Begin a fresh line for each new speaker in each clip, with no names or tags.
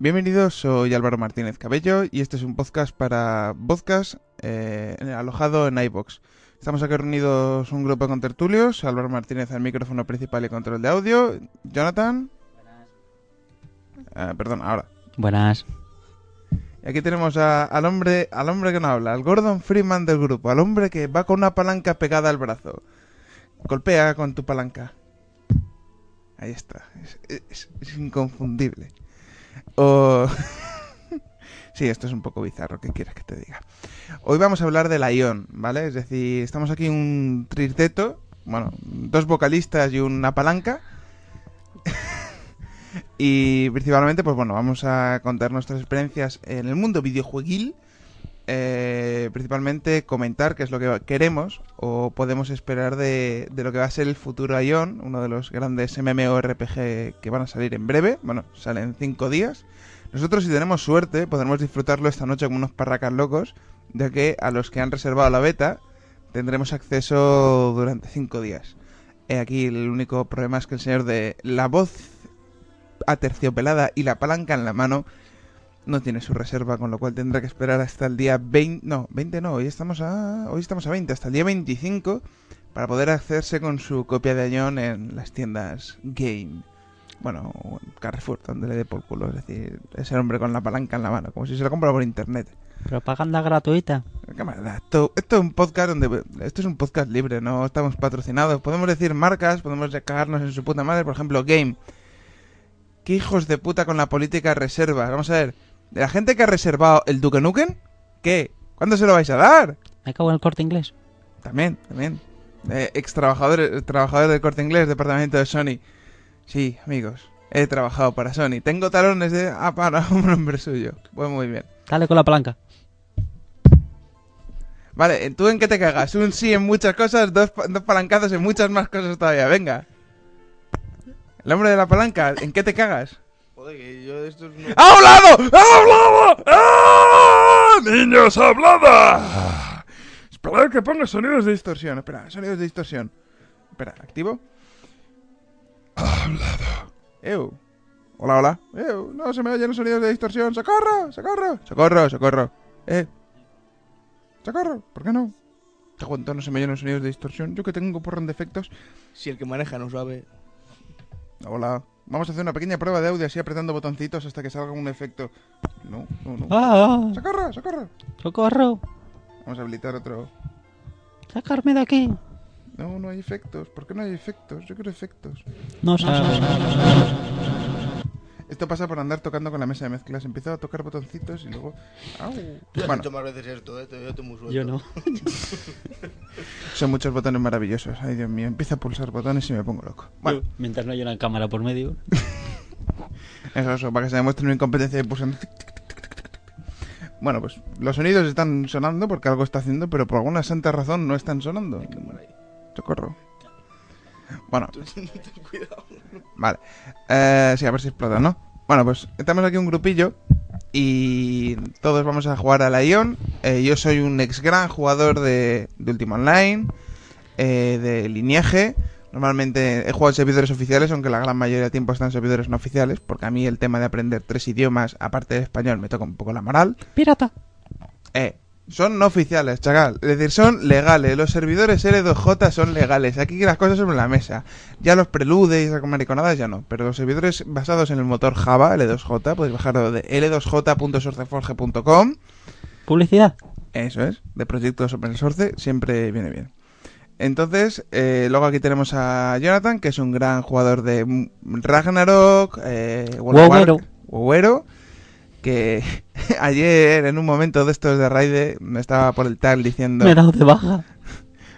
Bienvenidos, soy Álvaro Martínez Cabello y este es un podcast para podcast eh, alojado en iBox. Estamos aquí reunidos un grupo de contertulios, Álvaro Martínez al micrófono principal y control de audio, Jonathan. Ah, perdón, ahora.
Buenas.
Y aquí tenemos a- al hombre, al hombre que no habla, al Gordon Freeman del grupo, al hombre que va con una palanca pegada al brazo. Golpea con tu palanca. Ahí está. Es, es- es inconfundible. Sí, esto es un poco bizarro, ¿qué quieres que te diga? Hoy vamos a hablar de la Ion, ¿vale? Es decir, estamos aquí un trirteto, bueno, dos vocalistas y una palanca. y principalmente, pues bueno, vamos a contar nuestras experiencias en el mundo videojueguil. Eh, principalmente comentar qué es lo que queremos o podemos esperar de, lo que va a ser el futuro Ion, uno de los grandes MMORPG que van a salir en breve. Bueno, salen cinco días. Nosotros, si tenemos suerte, podremos disfrutarlo esta noche como unos parracas locos, ya que a los que han reservado la beta tendremos acceso durante cinco días. Aquí el único problema es que el señor de la voz aterciopelada y la palanca en la mano no tiene su reserva, con lo cual tendrá que esperar hasta el día 20, no, 20 no, hoy estamos a hoy estamos a 20, hasta el día 25 para poder hacerse con su copia de Ion en las tiendas Game. Bueno, Carrefour, donde le dé por culo, es decir, ese hombre con la palanca en la mano, como si se lo compra por internet.
Propaganda gratuita.
Camarada, esto, esto es un podcast donde esto es un podcast libre, no estamos patrocinados. Podemos decir marcas, podemos cagarnos en su puta madre, por ejemplo, Game. ¿Qué hijos de puta con la política reserva? Vamos a ver, de la gente que ha reservado el Duke Nukem, ¿qué? ¿Cuándo se lo vais a dar?
Me cago en el corte inglés.
También, también. Eh, ex trabajador, trabajador del corte inglés, departamento de Sony. Sí, amigos, he trabajado para Sony. Tengo talones de ah, para un nombre suyo. Pues muy bien.
Dale con la palanca.
Vale, ¿tú en qué te cagas? Un sí en muchas cosas, dos, dos palancazos en muchas más cosas todavía. Venga. El hombre de la palanca, ¿en qué te cagas?
Joder, que yo estos no...
¡Ha hablado! ¡Ha hablado! ¡Ah! ¡Niños, hablada! Espera que ponga sonidos de distorsión. Espera, sonidos de distorsión. Espera, ¿activo? Ha hablado. Eu. Hola, hola. Eu, no se me oyen los sonidos de distorsión. ¡Socorro! ¡Socorro! ¡Socorro! ¡Socorro! Eh. ¡Socorro! ¿Por qué no? Te aguanto, no se me oyen los sonidos de distorsión. Yo que tengo porrón de efectos.
Si el que maneja no sabe...
Hola. Vamos a hacer una pequeña prueba de audio así apretando botoncitos hasta que salga un efecto. No, no, no.
¡Ah!
¡Socorro! ¡Socorro!
¡Socorro!
Vamos a habilitar otro.
¡Sacarme de aquí!
No, no hay efectos. ¿Por qué no hay efectos? Yo quiero efectos.
No sabes.
Esto pasa por andar tocando con la mesa de mezclas. Empiezo a tocar botoncitos y luego. ¡Au!
Yo he
Bueno,
hecho más veces esto, ¿eh? Yo estoy muy suelto.
Yo no.
son muchos botones maravillosos. Ay, Dios mío. Empiezo a pulsar botones y me pongo loco. Bueno,
Mientras no haya una cámara por medio.
eso, eso, para que se demuestre una incompetencia de pulsando. Bueno, pues los sonidos están sonando porque algo está haciendo, pero por alguna santa razón no están sonando. Socorro. Bueno,
Ten cuidado.
Vale. Eh, sí, a ver si explota, ¿no? Bueno, pues estamos aquí un grupillo y todos vamos a jugar a la Ion. Eh, yo soy un ex gran jugador de, de Ultima Online, eh, de Lineage. Normalmente he jugado en servidores oficiales, aunque la gran mayoría de tiempo están en servidores no oficiales, porque a mí el tema de aprender tres idiomas, aparte de español, me toca un poco la moral.
¡Pirata!
Eh, son no oficiales, chacal. Es decir, son legales. Los servidores L2J son legales. Aquí las cosas sobre la mesa. Ya los prelude y esas mariconadas ya no. Pero los servidores basados en el motor Java, L2J, podéis bajarlo de l2j.sourceforge.com.
¿Publicidad?
Eso es, de proyectos open source, siempre viene bien. Entonces, eh, luego aquí tenemos a Jonathan, que es un gran jugador de Ragnarok, eh, World of
Wowero.
Warcraft- Wowero, que ayer en un momento de estos de raid me estaba por el tag diciendo
Me he dado de baja.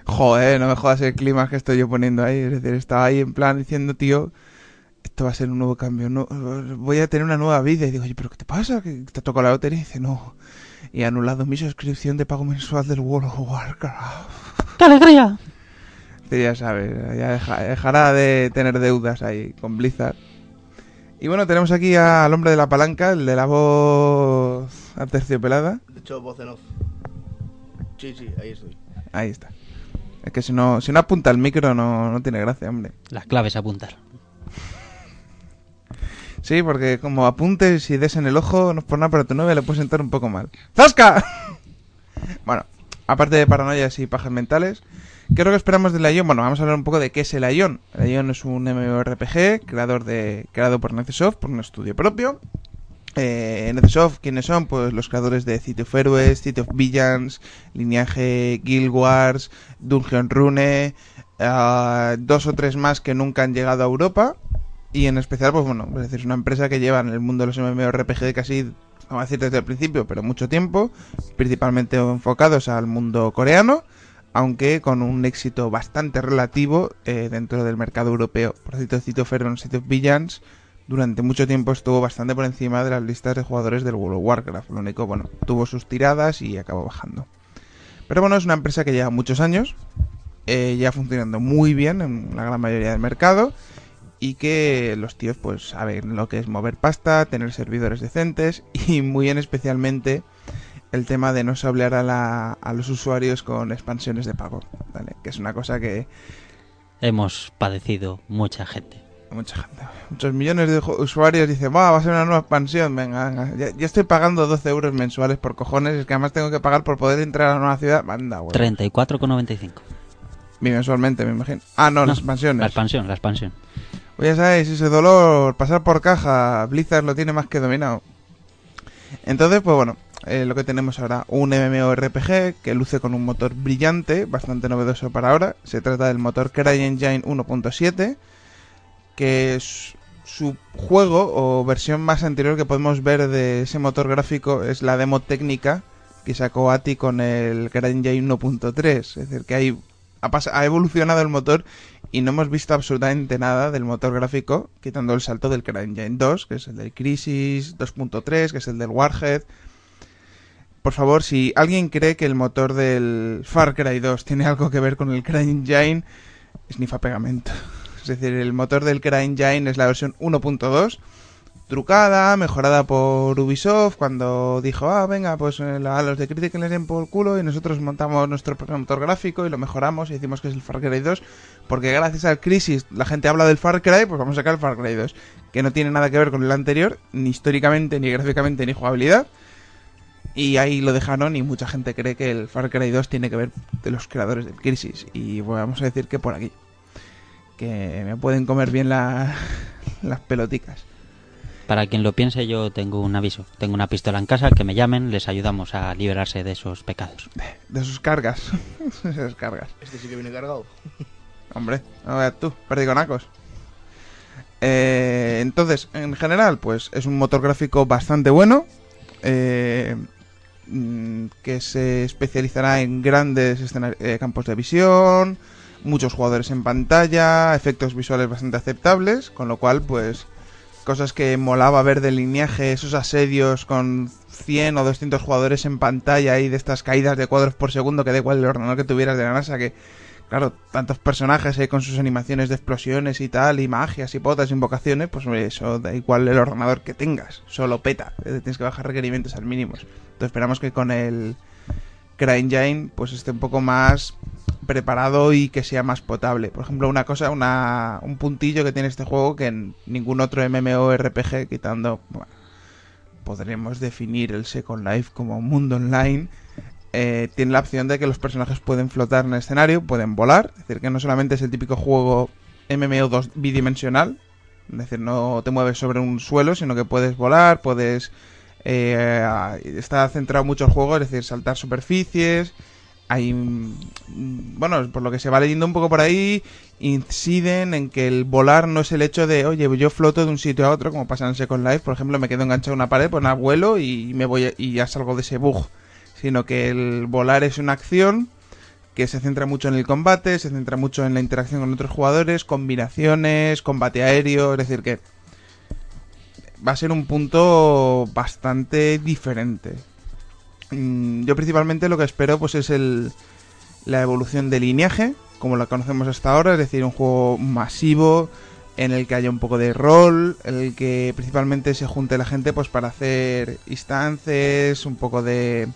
Joder, no me jodas el clima que estoy yo poniendo ahí. Es decir, estaba ahí en plan diciendo, tío, esto va a ser un nuevo cambio. No, voy a tener una nueva vida. Y digo, oye, ¿pero qué te pasa? ¿Que te tocó la lotería? Y dice, no. Y he anulado mi suscripción de pago mensual del World of Warcraft.
¡Qué alegría!
Ya sabes, ya deja- dejará de tener deudas ahí con Blizzard. Y bueno, tenemos aquí al hombre de la palanca, el de la voz aterciopelada.
De hecho, voz en off. Sí, sí, ahí estoy.
Ahí está. Es que si no, si no apunta el micro no, no tiene gracia, hombre.
Las claves apuntar.
Sí, porque como apuntes y des en el ojo, no es por nada, pero a tu novia le puede sentar un poco mal. ¡Zasca! bueno, aparte de paranoias y pajas mentales, ¿qué es lo que esperamos del Ion? Bueno, vamos a hablar un poco de qué es el Ion. El Ion es un MMORPG creador de, creado por Necesoft, por un estudio propio. Eh, Necesoft, ¿quiénes son? Pues los creadores de City of Heroes, City of Villains, Lineaje Guild Wars, Dungeon Rune, ah, dos o tres más que nunca han llegado a Europa. Y en especial, pues bueno, es decir, es una empresa que lleva en el mundo de los MMORPG casi, vamos a decir desde el principio, pero mucho tiempo, principalmente enfocados al mundo coreano, aunque con un éxito bastante relativo eh, dentro del mercado europeo. Por cierto, City of Heroes, City of Villains, durante mucho tiempo estuvo bastante por encima de las listas de jugadores del World of Warcraft. Lo único, bueno, tuvo sus tiradas y acabó bajando. Pero bueno, es una empresa que lleva muchos años, eh, ya funcionando muy bien en la gran mayoría del mercado y que los tíos pues saben lo que es mover pasta, tener servidores decentes y muy en especialmente el tema de no sablear a, la- a los usuarios con expansiones de pago, ¿vale? Que es una cosa que
Hemos padecido mucha gente.
mucha gente, muchos millones de usuarios dicen, va, va a ser una nueva expansión, venga, venga, ya, ya estoy pagando 12 euros mensuales por cojones, es que además tengo que pagar por poder entrar a una nueva ciudad, manda, güey.
34,95.
Mensualmente, me imagino. Ah, no,
No,
las expansiones.
La expansión, la expansión.
Pues ya sabéis, ese dolor, pasar por caja, Blizzard lo tiene más que dominado. Entonces, pues bueno, eh, lo que tenemos ahora, un MMORPG que luce con un motor brillante, bastante novedoso para ahora. Se trata del motor CryEngine 1.7, que es su juego o versión más anterior que podemos ver de ese motor gráfico es la demo técnica que sacó ATI con el CryEngine 1.3. Es decir, que hay, ha, ha evolucionado el motor y no hemos visto absolutamente nada del motor gráfico, quitando el salto del CryEngine 2, que es el del Crisis 2.3, que es el del Warhead. Por favor, si alguien cree que el motor del Far Cry 2 tiene algo que ver con el CryEngine, snifa pegamento. Es decir, el motor del CryEngine es la versión 1.2, trucada, mejorada por Ubisoft, cuando dijo, ah, venga, pues eh, a los de Critic les den por culo y nosotros montamos nuestro propio motor gráfico y lo mejoramos y decimos que es el Far Cry 2, porque gracias al Crisis la gente habla del Far Cry, pues vamos a sacar el Far Cry 2, que no tiene nada que ver con el anterior, ni históricamente, ni gráficamente, ni jugabilidad. Y ahí lo dejaron y mucha gente cree que el Far Cry 2 tiene que ver de los creadores del Crisis. Y vamos a decir que por aquí. Que me pueden comer bien la- las peloticas.
Para quien lo piense, yo tengo un aviso. Tengo una pistola en casa, que me llamen, les ayudamos a liberarse de esos pecados.
De sus cargas. De sus cargas.
Este sí que viene cargado.
Hombre, no veas tú, perdigonacos. Eh, entonces, en general, pues es un motor gráfico bastante bueno. eh, mm, que se especializará en grandes eh, campos de visión, muchos jugadores en pantalla, efectos visuales bastante aceptables, con lo cual, pues, cosas que molaba ver del lineaje, esos asedios con 100 o 200 jugadores en pantalla y de estas caídas de cuadros por segundo, que da igual el ordenador que tuvieras de la NASA, que, claro, tantos personajes eh, con sus animaciones de explosiones y tal, y magias y potas, invocaciones, pues eso da igual el ordenador que tengas, solo peta, tienes que bajar requerimientos al mínimo. Entonces esperamos que con el CryEngine pues esté un poco más preparado y que sea más potable. Por ejemplo, una cosa, una, un puntillo que tiene este juego que en ningún otro MMORPG, quitando, bueno, podríamos definir el Second Life como un mundo online, eh, tiene la opción de que los personajes pueden flotar en el escenario, pueden volar, es decir, que no solamente es el típico juego MMO 2 bidimensional, es decir, no te mueves sobre un suelo, sino que puedes volar, puedes... eh, está centrado mucho el juego, es decir, saltar superficies, hay mm, bueno por lo que se va leyendo un poco por ahí inciden en que el volar no es el hecho de oye yo floto de un sitio a otro como pasa en Second Life. Por ejemplo me quedo enganchado a una pared pues nada vuelo y me voy y ya salgo de ese bug sino que el volar es una acción que se centra mucho en el combate, se centra mucho en la interacción con otros jugadores, combinaciones, combate aéreo, es decir que va a ser un punto bastante diferente. Mm, Yo principalmente lo que espero pues es el, la evolución del lineaje, como la conocemos hasta ahora, es decir, un juego masivo en el que haya un poco de rol, en el que principalmente se junte la gente pues para hacer instances, un poco de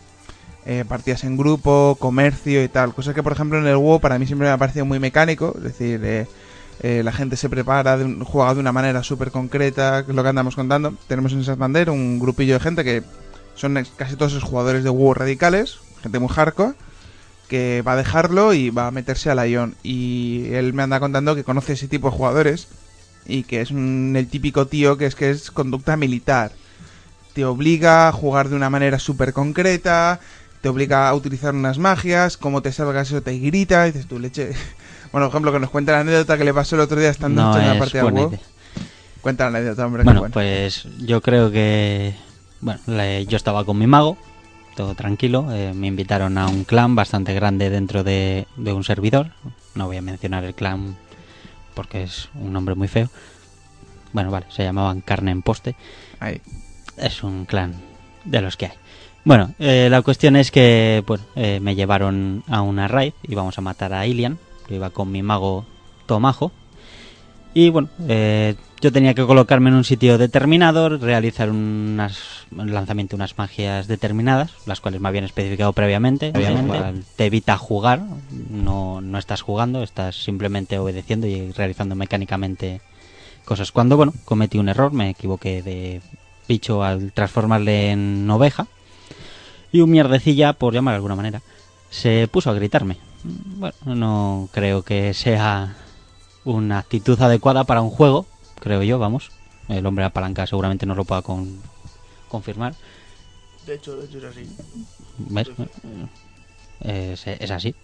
eh, partidas en grupo, comercio y tal. Cosa que por ejemplo en el WoW para mí siempre me ha parecido muy mecánico, es decir, eh, eh, la gente se prepara, de un, juega de una manera súper concreta, que es lo que andamos contando. Tenemos en Santander un grupillo de gente que son casi todos los jugadores de WoW radicales, gente muy hardcore, que va a dejarlo y va a meterse a la Ion. Y él me anda contando que conoce ese tipo de jugadores y que es un- el típico tío que es que es conducta militar. Te obliga a jugar de una manera súper concreta, te obliga a utilizar unas magias, como te salgas eso te grita, y dices tú leche. Bueno, por ejemplo, que nos cuenta la anécdota que le pasó el otro día estando
No
en la partida de WoW. Cuenta la anécdota, hombre.
Bueno,
bueno.
pues yo creo que. Bueno, le- yo estaba con mi mago, todo tranquilo. eh, me invitaron a un clan bastante grande dentro de, de un servidor. No voy a mencionar el clan porque es un nombre muy feo. Bueno, vale, se llamaban Carne en Poste.
Ahí.
Es un clan de los que hay. Bueno, eh, la cuestión es que bueno, eh, me llevaron a una raid, íbamos a matar a Ilian, yo iba con mi mago Tomajo. Y bueno, eh, yo tenía que colocarme en un sitio determinado, realizar unas, un lanzamiento de unas magias determinadas, las cuales me habían especificado previamente.
Obviamente.
Te evita jugar, no, no estás jugando, estás simplemente obedeciendo y realizando mecánicamente cosas. Cuando, bueno, cometí un error, me equivoqué de bicho al transformarle en oveja. Y un mierdecilla, por llamar de alguna manera, se puso a gritarme. Bueno, no creo que sea una actitud adecuada para un juego, creo yo, vamos. El hombre de la palanca seguramente no lo pueda con- confirmar.
De hecho, de hecho es así.
¿Ves? Es, es así,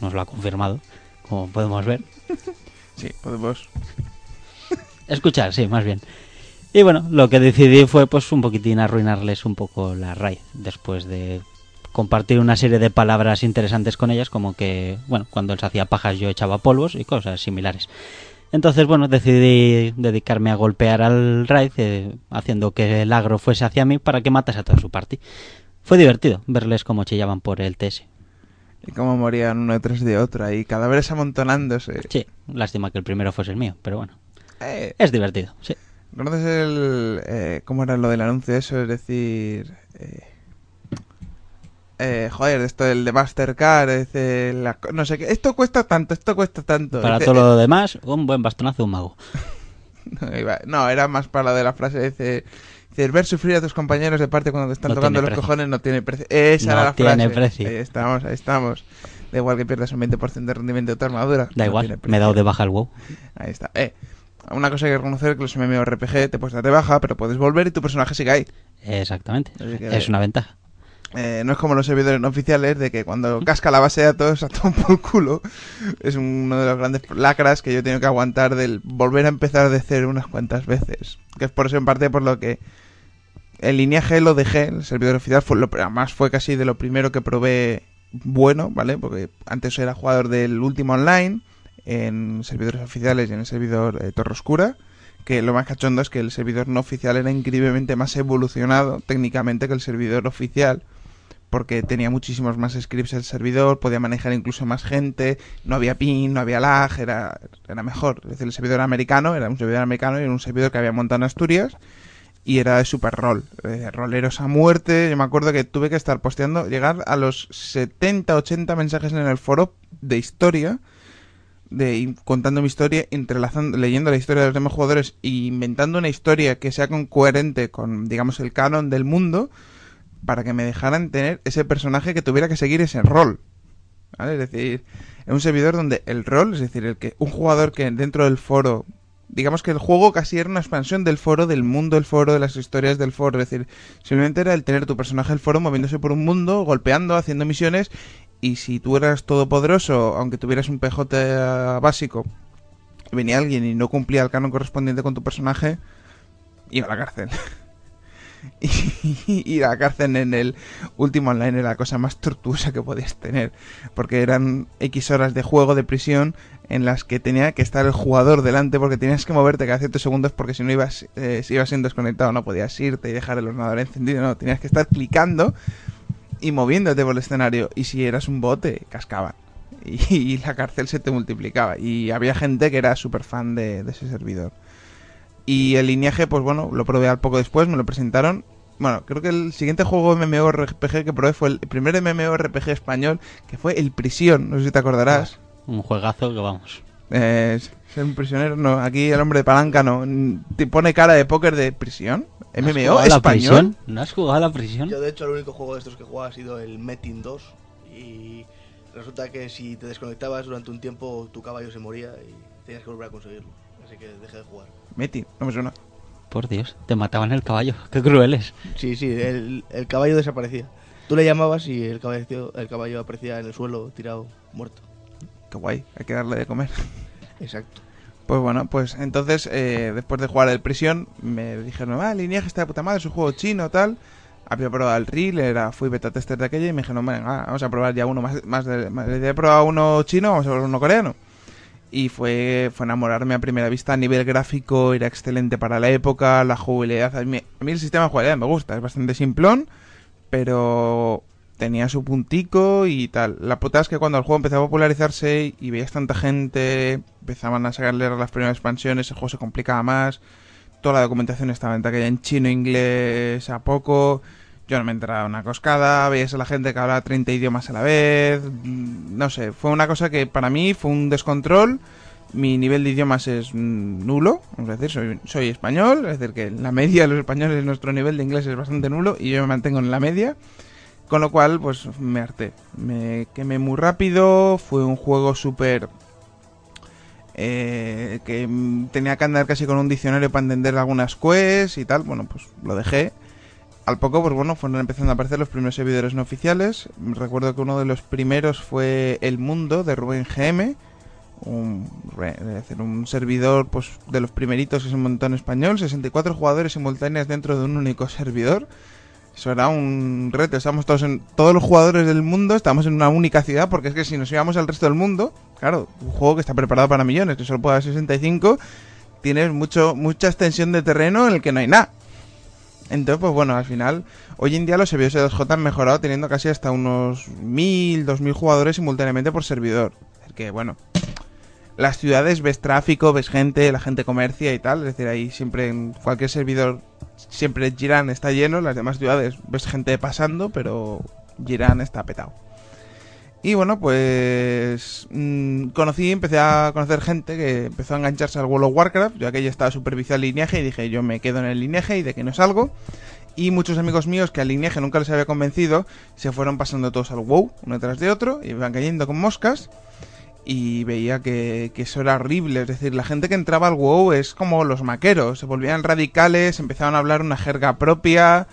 nos lo ha confirmado, como podemos ver.
Sí, podemos.
Escuchar, sí, más bien. Y bueno, lo que decidí fue pues un poquitín arruinarles un poco la raíz después de compartir una serie de palabras interesantes con ellas, como que, bueno, cuando él se hacía pajas yo echaba polvos y cosas similares. Entonces, bueno, decidí dedicarme a golpear al raid, eh, haciendo que el agro fuese hacia mí para que matase a toda su party. Fue divertido verles cómo chillaban por el TS.
Y cómo morían uno detrás de otro ahí, cadáveres amontonándose.
Sí, lástima que el primero fuese el mío, pero bueno,
Eh,
es divertido, sí.
¿Conoces el... eh, ¿Cómo era lo del anuncio eso? Es decir... Eh, eh, joder, esto del de Mastercard, es la no sé qué. Esto cuesta tanto, esto cuesta tanto.
Para todo lo demás, un buen bastonazo de un mago.
No, iba- no, era más para lo de la frase. Dice, dice, ver sufrir a tus compañeros de parte cuando te están
No
tocando los
precio.
cojones no tiene precio. Esa
No
era la
tiene
frase.
precio.
Ahí estamos, ahí estamos. Da igual que pierdas un 20% de rendimiento de tu armadura.
Da
no
igual, me he dado de baja el WoW.
Ahí está. Eh, una cosa hay que reconocer que los MMORPG te puedes dar de baja, pero puedes volver y tu personaje sigue ahí.
Exactamente.
Que-
Es una ventaja.
Eh, no es como los servidores no oficiales de que cuando casca la base de datos a todo por culo. Es uno de los grandes lacras que yo he tenido que aguantar del volver a empezar de cero unas cuantas veces. Que es por eso en parte por lo que el lineaje lo dejé, el servidor oficial fue lo, además fue casi de lo primero que probé bueno, ¿vale? Porque antes era jugador del último online en servidores oficiales y en el servidor eh, Torre Oscura. Que lo más cachondo es que el servidor no oficial era increíblemente más evolucionado técnicamente que el servidor oficial porque tenía muchísimos más scripts el servidor, podía manejar incluso más gente, no había ping, no había lag, era, era mejor. Es decir, el servidor americano era un servidor americano y era un servidor que había montado en Asturias y era de super rol, eh, roleros a muerte. Yo me acuerdo que tuve que estar posteando, llegar a los 70, 80 mensajes en el foro de historia, de contando mi historia, entrelazando, leyendo la historia de los demás jugadores e inventando una historia que sea coherente con, digamos, el canon del mundo para que me dejaran tener ese personaje que tuviera que seguir ese rol. ¿Vale? Es decir, en un servidor donde el rol, es decir, el que un jugador que dentro del foro, digamos que el juego casi era una expansión del foro, del mundo del foro, de las historias del foro, es decir, simplemente era el tener tu personaje del foro moviéndose por un mundo, golpeando, haciendo misiones, y si tú eras todopoderoso, aunque tuvieras un PJ básico, y venía alguien y no cumplía el canon correspondiente con tu personaje, iba a la cárcel. Y, y la cárcel en el último online era la cosa más tortuosa que podías tener. Porque eran X horas de juego de prisión en las que tenía que estar el jugador delante porque tenías que moverte cada ciertos segundos porque si no ibas, eh, si ibas siendo desconectado no podías irte y dejar el ordenador encendido, no, tenías que estar clicando y moviéndote por el escenario. Y si eras un bote, cascaban. Y, y la cárcel se te multiplicaba. Y había gente que era súper fan de, de ese servidor. Y el lineaje, pues bueno, lo probé al poco después, me lo presentaron. Bueno, creo que el siguiente juego MMORPG que probé fue el primer MMORPG español, que fue El Prisión, no sé si te acordarás.
Un juegazo que vamos.
Eh, ser un prisionero, no, aquí el hombre de palanca no. Te pone cara de póker de prisión.
¿No has
MMO
jugado a la
español.
prisión? ¿No has jugado a la prisión?
Yo, de hecho, el único juego de estos que he jugado ha sido el Metin 2. Y resulta que si te desconectabas durante un tiempo, tu caballo se moría y tenías que volver a conseguirlo. Así que dejé de jugar.
Meti, no me suena.
Por Dios, te mataban el caballo. Qué crueles.
Sí, sí, el, el caballo desaparecía. Tú le llamabas y el caballo, el caballo aparecía en el suelo, tirado, muerto.
Qué guay, hay que darle de comer.
Exacto.
Pues bueno, pues entonces, eh, después de jugar el prisión, me dijeron, ah, lineaje está de puta madre, es un juego chino, tal. Había probado el reel, era, fui beta tester de aquella y me dijeron, venga, vamos a probar ya uno más, más de- he probado uno chino, vamos a probar uno coreano. Y fue, fue enamorarme a primera vista a nivel gráfico, era excelente para la época, la jugabilidad, a mí, a mí el sistema de jugabilidad me gusta, es bastante simplón, pero tenía su puntico y tal. La putada es que cuando el juego empezó a popularizarse y veías tanta gente, empezaban a sacarle las primeras expansiones, el juego se complicaba más, toda la documentación estaba en taquilla en chino, inglés, a poco. Yo no me enteraba una coscada, veías a la gente que hablaba 30 idiomas a la vez, mm, no sé, fue una cosa que para mí fue un descontrol. Mi nivel de idiomas es mm, nulo, es decir, soy, soy español, es decir, que la media de los españoles nuestro nivel de inglés es bastante nulo y yo me mantengo en la media. Con lo cual, pues me harté. Me quemé muy rápido. Fue un juego súper. eh, que tenía que andar casi con un diccionario para entender algunas quests y tal. Bueno, pues lo dejé. Al poco, pues bueno, fueron empezando a aparecer los primeros servidores no oficiales. Recuerdo que uno de los primeros fue El Mundo de Rubén GM. Un, un servidor pues de los primeritos que se montó en español. 64 jugadores simultáneos dentro de un único servidor. Eso era un reto. Estamos todos en. Todos los jugadores del mundo estamos en una única ciudad. Porque es que si nos íbamos al resto del mundo. Claro, un juego que está preparado para millones, que solo puede dar 65. Tienes mucho, mucha extensión de terreno en el que no hay nada. Entonces, pues bueno, al final. Hoy en día los servidores de 2J han mejorado teniendo casi hasta unos 1000, 2000 jugadores simultáneamente por servidor. Es que bueno. Las ciudades ves tráfico, ves gente, la gente comercia y tal. Es decir, ahí siempre en cualquier servidor siempre Girán está lleno, las demás ciudades ves gente pasando, pero Girán está petado. Y bueno, pues mm, conocí, empecé a conocer gente que empezó a engancharse al World of Warcraft, yo aquella estaba supervisando el lineaje y dije yo me quedo en el lineaje y de que no salgo. Y muchos amigos míos que al lineaje nunca les había convencido, se fueron pasando todos al WoW, uno tras de otro, y iban cayendo con moscas. Y veía que, que eso era horrible, es decir, la gente que entraba al WoW es como los maqueros, se volvían radicales, empezaban a hablar una jerga propia,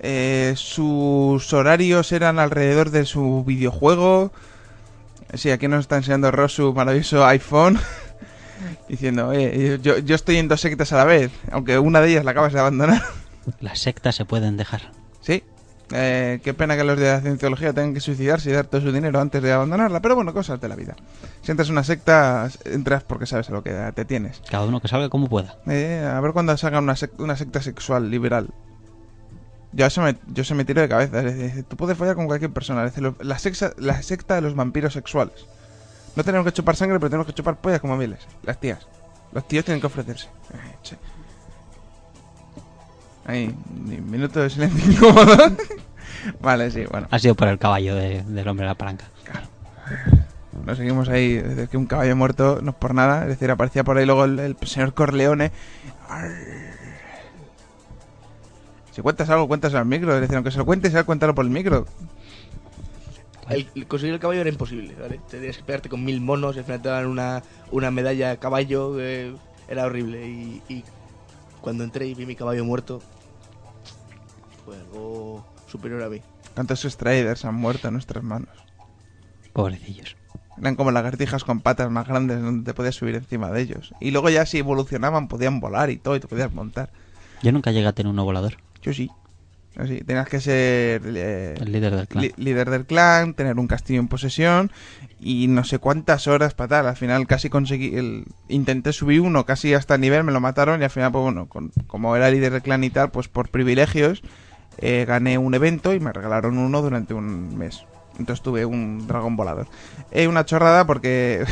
eh, sus horarios eran alrededor de su videojuego. Sí, aquí nos está enseñando Ross su maravilloso iPhone. Diciendo, "Oye, yo, yo estoy en dos sectas a la vez, aunque una de ellas la acabas de abandonar.
Las sectas se pueden dejar.
Sí. Eh, qué pena que los de la cienciología tengan que suicidarse y dar todo su dinero antes de abandonarla, pero bueno, cosas de la vida. Si entras en una secta, entras porque sabes a lo que te tienes.
Cada uno que salga como pueda.
Eh, a ver cuando sacan una, sec- una secta sexual liberal. Yo eso me, yo se me tiro de cabeza. es decir, tú puedes fallar con cualquier persona. Es decir, la, sexa- la secta de los vampiros sexuales. No tenemos que chupar sangre, pero tenemos que chupar pollas como miles. Las tías. Los tíos tienen que ofrecerse. Ahí, ni- minuto de silencio incómodo. vale, sí, bueno.
Ha sido por el caballo de- del hombre de la palanca.
Nos seguimos ahí, desde que un caballo muerto no es por nada. Es decir, aparecía por ahí luego el, el señor Corleone. Arr. Si cuentas algo, cuentas al micro. Es decir, aunque se lo cuentes, él, cuéntalo por el micro.
El, el conseguir el caballo era imposible, ¿vale? Tenías que pegarte con mil monos, y al final te daban una, una medalla de caballo, eh, era horrible. Y, y cuando entré y vi mi caballo muerto, fue algo superior a mí.
¿Cuántos Striders han muerto en nuestras manos?
Pobrecillos.
Eran como lagartijas con patas más grandes donde te podías subir encima de ellos. Y luego ya si evolucionaban podían volar y todo y te podías montar.
Yo nunca llegué a tener uno volador.
Yo sí. Así, tenías que ser eh,
El líder del clan.
li- líder del clan, tener un castillo en posesión y no sé cuántas horas para tal. Al final casi conseguí, el, intenté subir uno casi hasta el nivel, me lo mataron y al final, pues bueno, con- como era líder del clan y tal, pues por privilegios eh, gané un evento y me regalaron uno durante un mes. Entonces tuve un dragón volador. Eh, una chorrada porque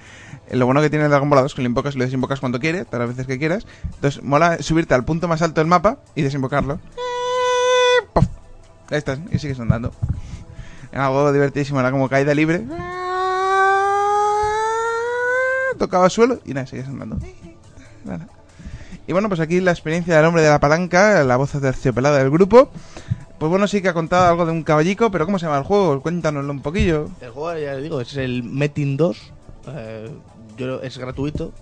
lo bueno que tiene el dragón volador es que lo invocas y lo desinvocas cuando quieres, todas las veces que quieras. Entonces mola subirte al punto más alto del mapa y desinvocarlo. ¡Pof! Ahí estás, y sigues andando. Era algo divertidísimo, era como caída libre. Tocaba suelo y nada, sigues andando. Nada. Y bueno, pues aquí la experiencia del hombre de la palanca, la voz terciopelada del grupo. Pues bueno, sí que ha contado algo de un caballico, pero ¿cómo se llama el juego? Cuéntanoslo un poquillo.
El juego, ya le digo, es el Metin 2. eh, yo, es gratuito.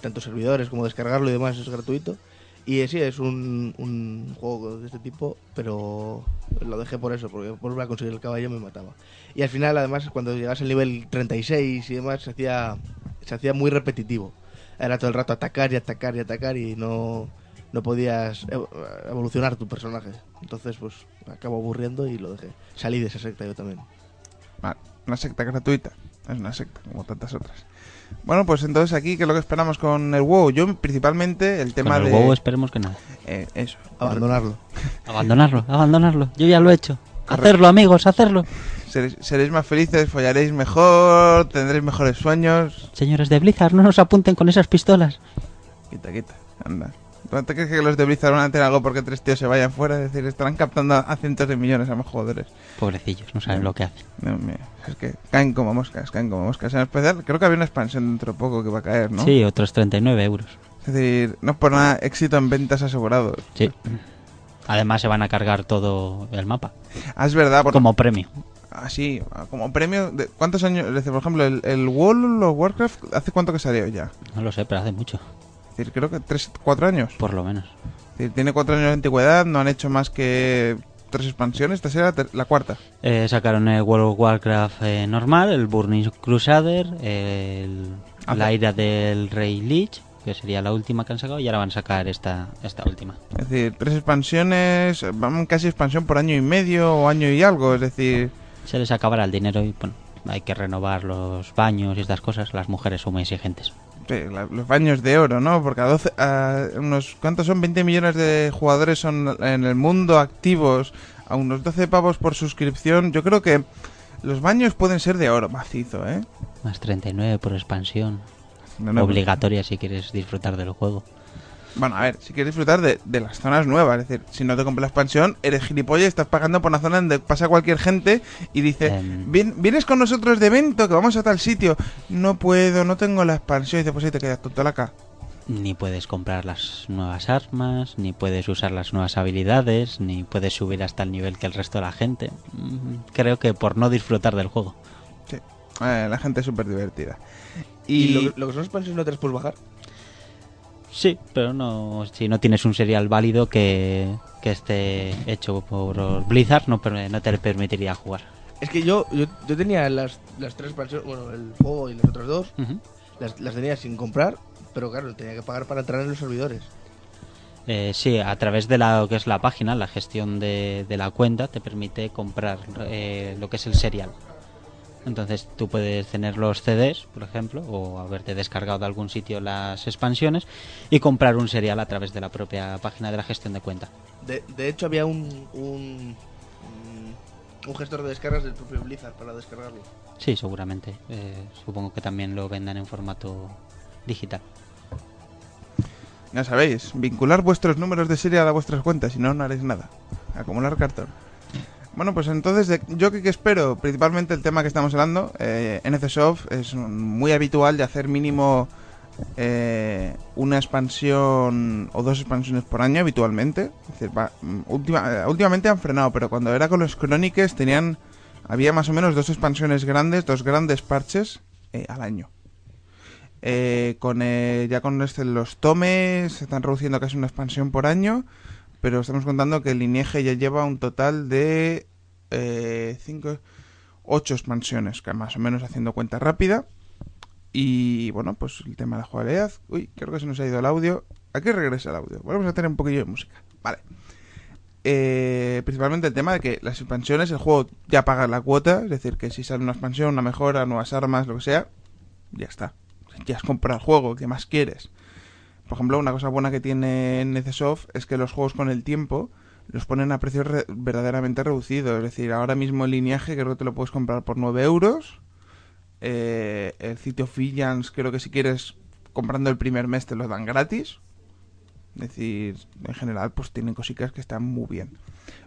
Tanto servidores como descargarlo y demás es gratuito. Y eh, sí, es un, un juego de este tipo, pero lo dejé por eso, porque volver a conseguir el caballo me mataba. Y al final, además, cuando llegas al nivel 36 y demás, se hacía, se hacía muy repetitivo. Era todo el rato atacar y atacar y atacar y no, no podías ev- evolucionar tu personaje. Entonces, pues, acabo aburriendo y lo dejé. Salí de esa secta yo también.
Vale, una secta gratuita. Es una secta, como tantas otras. Bueno, pues entonces aquí, ¿qué es lo que esperamos con el WoW? Yo, principalmente, el tema
Con el
de...
huevo esperemos que nada.
eh, eso.
Abandonarlo.
Abandonarlo, abandonarlo. Yo ya lo he hecho. Hacerlo, amigos, hacerlo.
Seréis, seréis más felices, follaréis mejor, tendréis mejores sueños.
Señores de Blizzard, no nos apunten con esas pistolas.
Quita, quita, anda. ¿Tú te crees que los de Blizzard van a tener algo porque tres tíos se vayan fuera? Es decir, estarán captando a cientos de millones a más jugadores.
Pobrecillos, no saben lo que hacen.
No, mira, es que caen como moscas, caen como moscas. En especial, creo que había una expansión dentro de poco que va a caer, ¿no?
Sí, otros 39 euros.
Es decir, no es por nada éxito en ventas asegurados.
Sí. Además se van a cargar todo el mapa.
Ah, es verdad, porque
Como premio.
Así, como premio, de, ¿cuántos años? Decir, por ejemplo, el, el World of Warcraft, ¿hace cuánto que salió ya?
No lo sé, pero hace mucho.
Es decir, creo que tres, cuatro años.
Por lo menos.
Es decir, tiene cuatro años de antigüedad, no han hecho más que tres expansiones, esta será la cuarta.
Eh, sacaron el World of Warcraft eh, normal, el Burning Crusader, el,
Ah,
la ira del Rey Lich, que sería la última que han sacado, y ahora van a sacar esta, esta última.
Es decir, tres expansiones, van casi expansión por año y medio o año y algo, es decir,
Se les acabará el dinero y bueno, hay que renovar los baños y estas cosas. Las mujeres son muy exigentes.
sí, la- los baños de oro, ¿no? Porque a 12, a unos, ¿cuántos son? 20 millones de jugadores son en el mundo activos, a unos 12 pavos por suscripción. Yo creo que los baños pueden ser de oro, macizo, ¿eh?
Más 39 por expansión.
No, no,
Obligatoria si quieres disfrutar del juego.
Bueno, a ver, si quieres disfrutar de, de las zonas nuevas, es decir, si no te compras la expansión, eres gilipollas y estás pagando por una zona donde pasa cualquier gente y dice,
Em.
"Vien- vienes con nosotros de evento, que vamos a tal sitio. No puedo, no tengo la expansión. Y dice, pues ahí te quedas tonto la ca.
Ni puedes comprar las nuevas armas, ni puedes usar las nuevas habilidades, ni puedes subir hasta el nivel que el resto de la gente. Mm, Creo que por no disfrutar del juego.
Sí, Eh, la gente es súper divertida.
¿Y,
Y,
lo, que- lo que son expansiones no te las puedes bajar?
Sí, pero no si no tienes un serial válido que, que esté hecho por Blizzard, no, no te permitiría jugar.
Es que yo, yo, yo tenía las, las tres expansiones, bueno, el juego y las otras dos, las, las tenía sin comprar, pero claro, tenía que pagar para entrar en los servidores.
Eh, sí, a través de la, lo que es la página, la gestión de, de la cuenta te permite comprar eh, lo que es el serial. Entonces tú puedes tener los CDs, por ejemplo, o haberte descargado de algún sitio las expansiones y comprar un serial a través de la propia página de la gestión de cuenta.
De, de hecho, había un, un, un gestor de descargas del propio Blizzard para descargarlo.
Sí, seguramente. Eh, supongo que también lo vendan en formato digital.
ya sabéis, vincular vuestros números de serie a vuestras cuentas, si no, no haréis nada. Acumular cartón. Bueno, pues entonces, yo que espero, principalmente el tema que estamos hablando, eh, NCSoft es muy habitual de hacer mínimo eh, una expansión o dos expansiones por año habitualmente. Es decir, va- mm, última- eh, últimamente han frenado, pero cuando era con los Chronicles tenían, había más o menos dos expansiones grandes, dos grandes parches eh, al año. Eh, con eh, ya con este, los tomes se están reduciendo casi una expansión por año, pero estamos contando que el Lineage ya lleva un total de eh, cinco, ocho expansiones, que más o menos haciendo cuenta rápida. Y bueno, pues el tema de la jugabilidad. Uy, creo que se nos ha ido el audio. Aquí regresa el audio. Volvemos a tener un poquillo de música. Vale. eh, principalmente el tema de que las expansiones, el juego ya paga la cuota, es decir, que si sale una expansión, una mejora, nuevas armas, lo que sea, ya está. Ya has comprado el juego, ¿qué más quieres? Por ejemplo, una cosa buena que tiene Necesoft es que los juegos con el tiempo los ponen a precios re- verdaderamente reducidos. Es decir, ahora mismo el lineaje creo que te lo puedes comprar por 9 euros. Eh, el sitio Fillans creo que si quieres comprando el primer mes te lo dan gratis. Es decir, en general pues tienen cositas que están muy bien.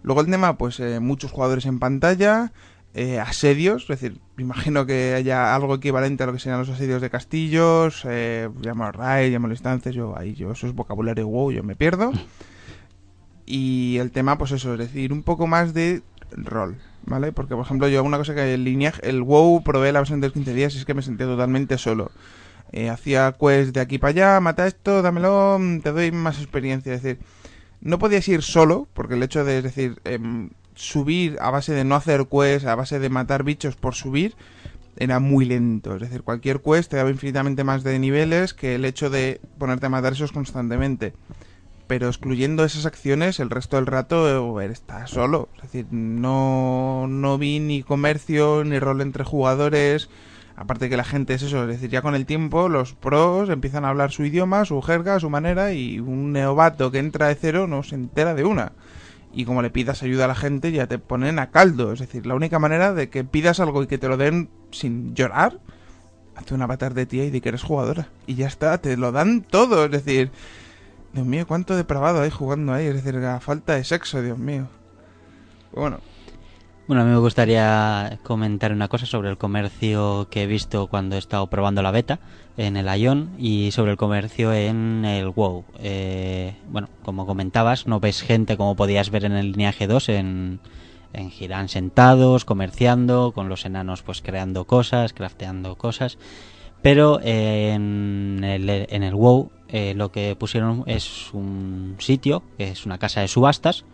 Luego el tema, pues eh, muchos jugadores en pantalla, eh, asedios, es decir, imagino que haya algo equivalente a lo que serían los asedios de castillos, eh, llamo raid, llamo instancias, yo ahí yo eso es vocabulario wow, yo me pierdo. Y el tema, pues eso, es decir, un poco más de rol, ¿vale? Porque, por ejemplo, yo una cosa que el línea, el WoW probé la versión de los 15 días y es que me sentía totalmente solo. Eh, hacía quest de aquí para allá, mata esto, dámelo, mm, te doy más experiencia. Es decir, no podías ir solo, porque el hecho de, es decir, em, subir a base de no hacer quest, a base de matar bichos por subir, era muy lento. Es decir, cualquier quest te daba infinitamente más de niveles que el hecho de ponerte a matar esos constantemente. Pero excluyendo esas acciones, el resto del rato eh, está solo. Es decir, no, no vi ni comercio, ni rol entre jugadores. Aparte que la gente es eso, es decir, ya con el tiempo los pros empiezan a hablar su idioma, su jerga, su manera y un neovato que entra de cero no se entera de una. Y como le pidas ayuda a la gente ya te ponen a caldo. Es decir, la única manera de que pidas algo y que te lo den sin llorar, hazte un avatar de tía y de que eres jugadora. Y ya está, te lo dan todo. Es decir, Dios mío, cuánto depravado hay jugando ahí. Es decir, la falta de sexo, Dios mío. Bueno,
Bueno, a mí me gustaría comentar una cosa sobre el comercio que he visto cuando he estado probando la beta en el Ion y sobre el comercio en el WoW. Eh, bueno, como comentabas, no ves gente como podías ver en el lineaje 2 en, en Girán sentados, comerciando, con los enanos pues creando cosas, crafteando cosas. Pero en, el, en el WoW eh, lo que pusieron es un sitio, que es una casa de subastas,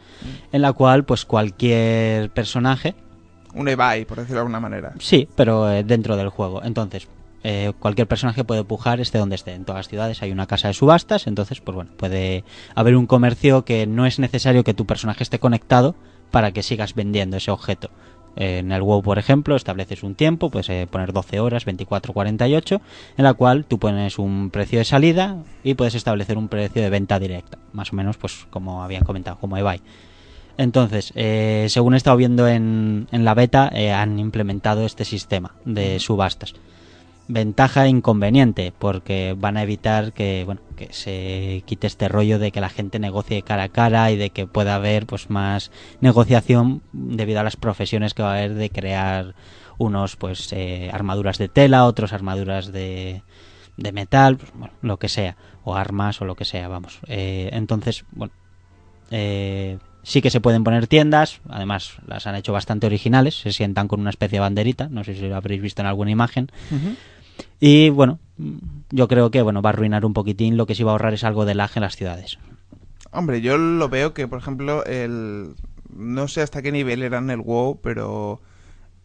en la cual pues cualquier personaje,
un eBay, por decirlo de alguna manera.
sí, pero eh, dentro del juego. Entonces, eh, cualquier personaje puede pujar esté donde esté. En todas las ciudades hay una casa de subastas, entonces pues bueno, puede haber un comercio que no es necesario que tu personaje esté conectado para que sigas vendiendo ese objeto. En el WoW, por ejemplo, estableces un tiempo, puedes eh, poner 12 horas, 24, 48, en la cual tú pones un precio de salida y puedes establecer un precio de venta directa, más o menos, pues como habían comentado, como eBay. Entonces, eh, según he estado viendo en, en la beta, eh, han implementado este sistema de subastas. Ventaja e inconveniente, porque van a evitar que, bueno, que se quite este rollo de que la gente negocie cara a cara y de que pueda haber pues más negociación debido a las profesiones que va a haber de crear unos pues eh, armaduras de tela, otros armaduras de, de metal, pues, bueno, lo que sea, o armas o lo que sea, vamos. Eh, entonces, bueno, eh, sí que se pueden poner tiendas, además las han hecho bastante originales, se sientan con una especie de banderita, no sé si lo habréis visto en alguna imagen. Y bueno, yo creo que bueno va a arruinar un poquitín, lo que sí va a ahorrar es algo de lag en las ciudades.
Hombre, yo lo veo que, por ejemplo, el... No sé hasta qué nivel era en el WoW, pero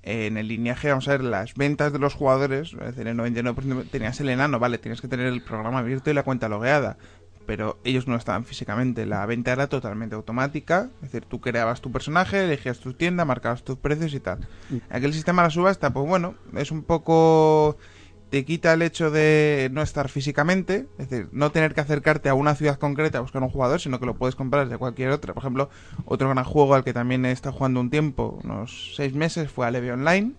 en el lineaje, vamos a ver, las ventas de los jugadores, es decir, el 99% tenías el enano, vale, tienes que tener el programa abierto y la cuenta logueada, pero ellos no estaban físicamente, la venta era totalmente automática, es decir, tú creabas tu personaje, elegías tu tienda, marcabas tus precios y tal. Aquel sistema de la subasta, pues bueno, es un poco te quita el hecho de no estar físicamente, es decir, no tener que acercarte a una ciudad concreta a buscar un jugador, sino que lo puedes comprar de cualquier otra. Por ejemplo, otro gran juego al que también he estado jugando un tiempo, unos seis meses, fue a Leve Online.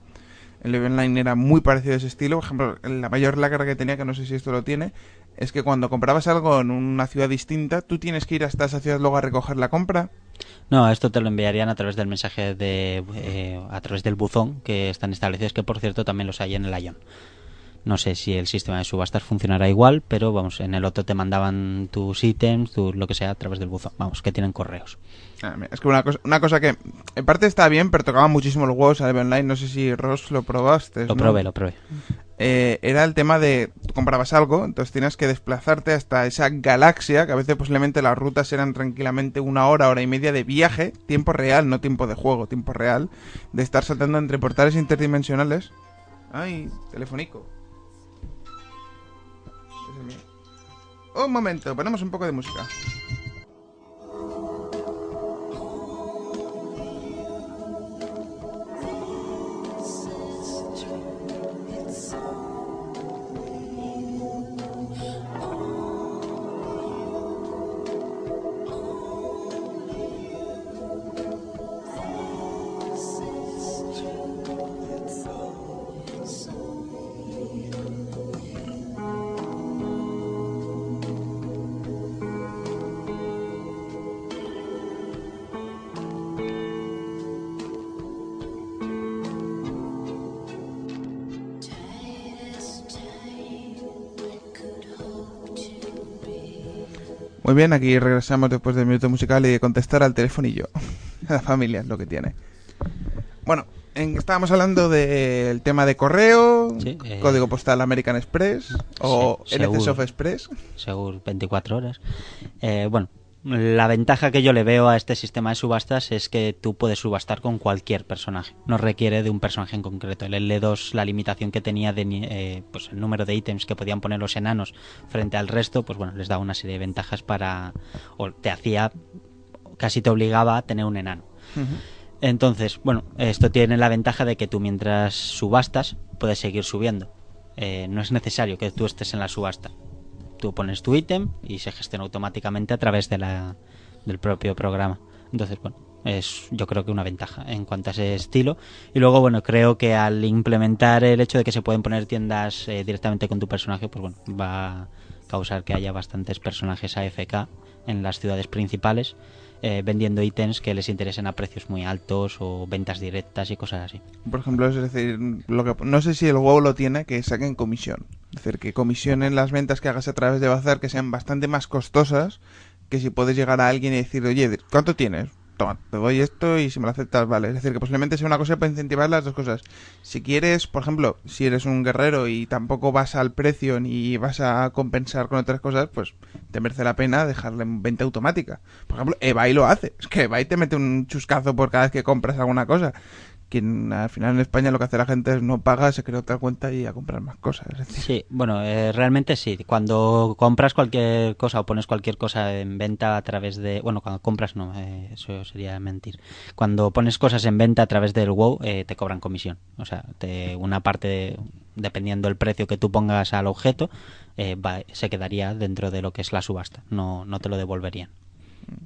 El Online era muy parecido a ese estilo. Por ejemplo, la mayor lacra que tenía, que no sé si esto lo tiene, es que cuando comprabas algo en una ciudad distinta, tú tienes que ir hasta esa ciudad luego a recoger la compra.
No, esto te lo enviarían a través del mensaje de eh, a través del buzón que están establecidos, que por cierto también los hay en el Ion. No sé si el sistema de subastas funcionará igual, pero vamos, en el otro te mandaban tus ítems, tu, lo que sea, a través del buzón. Vamos, que tienen correos.
Ah, Es que una cosa, una cosa que en parte está bien, pero tocaba muchísimo los huevos a Online. No sé si Ross lo probaste.
Lo
¿no?
probé, lo probé.
eh, era el tema de tú comprabas algo, entonces tienes que desplazarte hasta esa galaxia, que a veces posiblemente las rutas eran tranquilamente una hora, hora y media de viaje, tiempo real, no tiempo de juego, tiempo real, de estar saltando entre portales interdimensionales. Ay, telefónico. Un momento, ponemos un poco de música. Muy bien, aquí regresamos después del minuto musical y de contestar al telefonillo. La familia es lo que tiene. Bueno, en- estábamos hablando del tema de correo,
Sí, eh,
código postal American Express o
Sí,
NC Soft
seguro.
Express.
según 24 horas. Eh, bueno, la ventaja que yo le veo a este sistema de subastas es que tú puedes subastar con cualquier personaje. No requiere de un personaje en concreto. El L2, la limitación que tenía de eh, pues el número de ítems que podían poner los enanos frente al resto, pues bueno, les daba una serie de ventajas para... o te hacía... casi te obligaba a tener un enano. Entonces, bueno, esto tiene la ventaja de que tú mientras subastas puedes seguir subiendo. Eh, no es necesario que tú estés en la subasta. Tú pones tu ítem y se gestiona automáticamente a través de la, del propio programa. Entonces, bueno, es yo creo que una ventaja en cuanto a ese estilo. Y luego, bueno, creo que al implementar el hecho de que se pueden poner tiendas eh, directamente con tu personaje, pues bueno, va a causar que haya bastantes personajes AFK en las ciudades principales eh, vendiendo ítems que les interesen a precios muy altos o ventas directas y cosas así.
Por ejemplo, es decir, lo que, no sé si el WoW lo tiene, que saquen comisión. Es decir, que comisionen las ventas que hagas a través de Bazar que sean bastante más costosas que si puedes llegar a alguien y decir, oye, ¿cuánto tienes? Te doy esto y si me lo aceptas, vale. Es decir, que posiblemente sea una cosa para incentivar las dos cosas. Si quieres, por ejemplo, si eres un guerrero y tampoco vas al precio ni vas a compensar con otras cosas, pues te merece la pena dejarle en venta automática. Por ejemplo, Ebay lo hace. Es que Ebay te mete un chuscazo por cada vez que compras alguna cosa. Al final en España lo que hace la gente es no paga, se crea otra cuenta y a comprar más cosas.
Sí, bueno, eh, realmente sí. Cuando compras cualquier cosa o pones cualquier cosa en venta a través de... Bueno, cuando compras no, eh, eso sería mentir. Cuando pones cosas en venta a través del WoW eh, te cobran comisión. O sea, te, una parte, dependiendo del precio que tú pongas al objeto, eh, va- se quedaría dentro de lo que es la subasta. No, no te lo devolverían.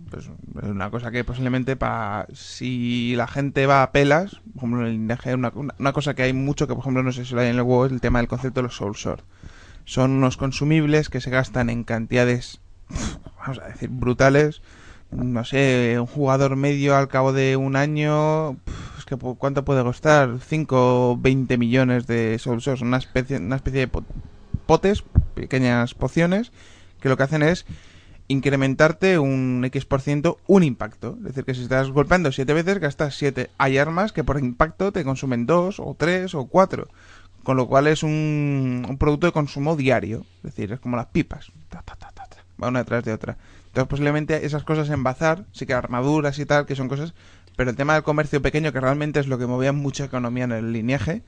Pues es una cosa que posiblemente para si la gente va a pelas, por en el una, una, cosa que hay mucho que por ejemplo no sé si lo hay en el WoW es el tema del concepto de los soul sword. Son unos consumibles que se gastan en cantidades, vamos a decir, brutales. No sé, un jugador medio al cabo de un año, es que ¿cuánto puede costar? 5 o 20 millones de soul swords, una especie, una especie de po- potes, pequeñas pociones, que lo que hacen es incrementarte un X% un impacto. Es decir, que si estás golpeando 7 veces, gastas 7. Hay armas que por impacto te consumen 2 o 3 o 4. Con lo cual es un, un producto de consumo diario. Es decir, es como las pipas. Ta, ta, ta. Va una detrás de otra. Entonces posiblemente esas cosas en bazar, sí que armaduras y tal, que son cosas... Pero el tema del comercio pequeño, que realmente es lo que movía mucha economía en el lineaje,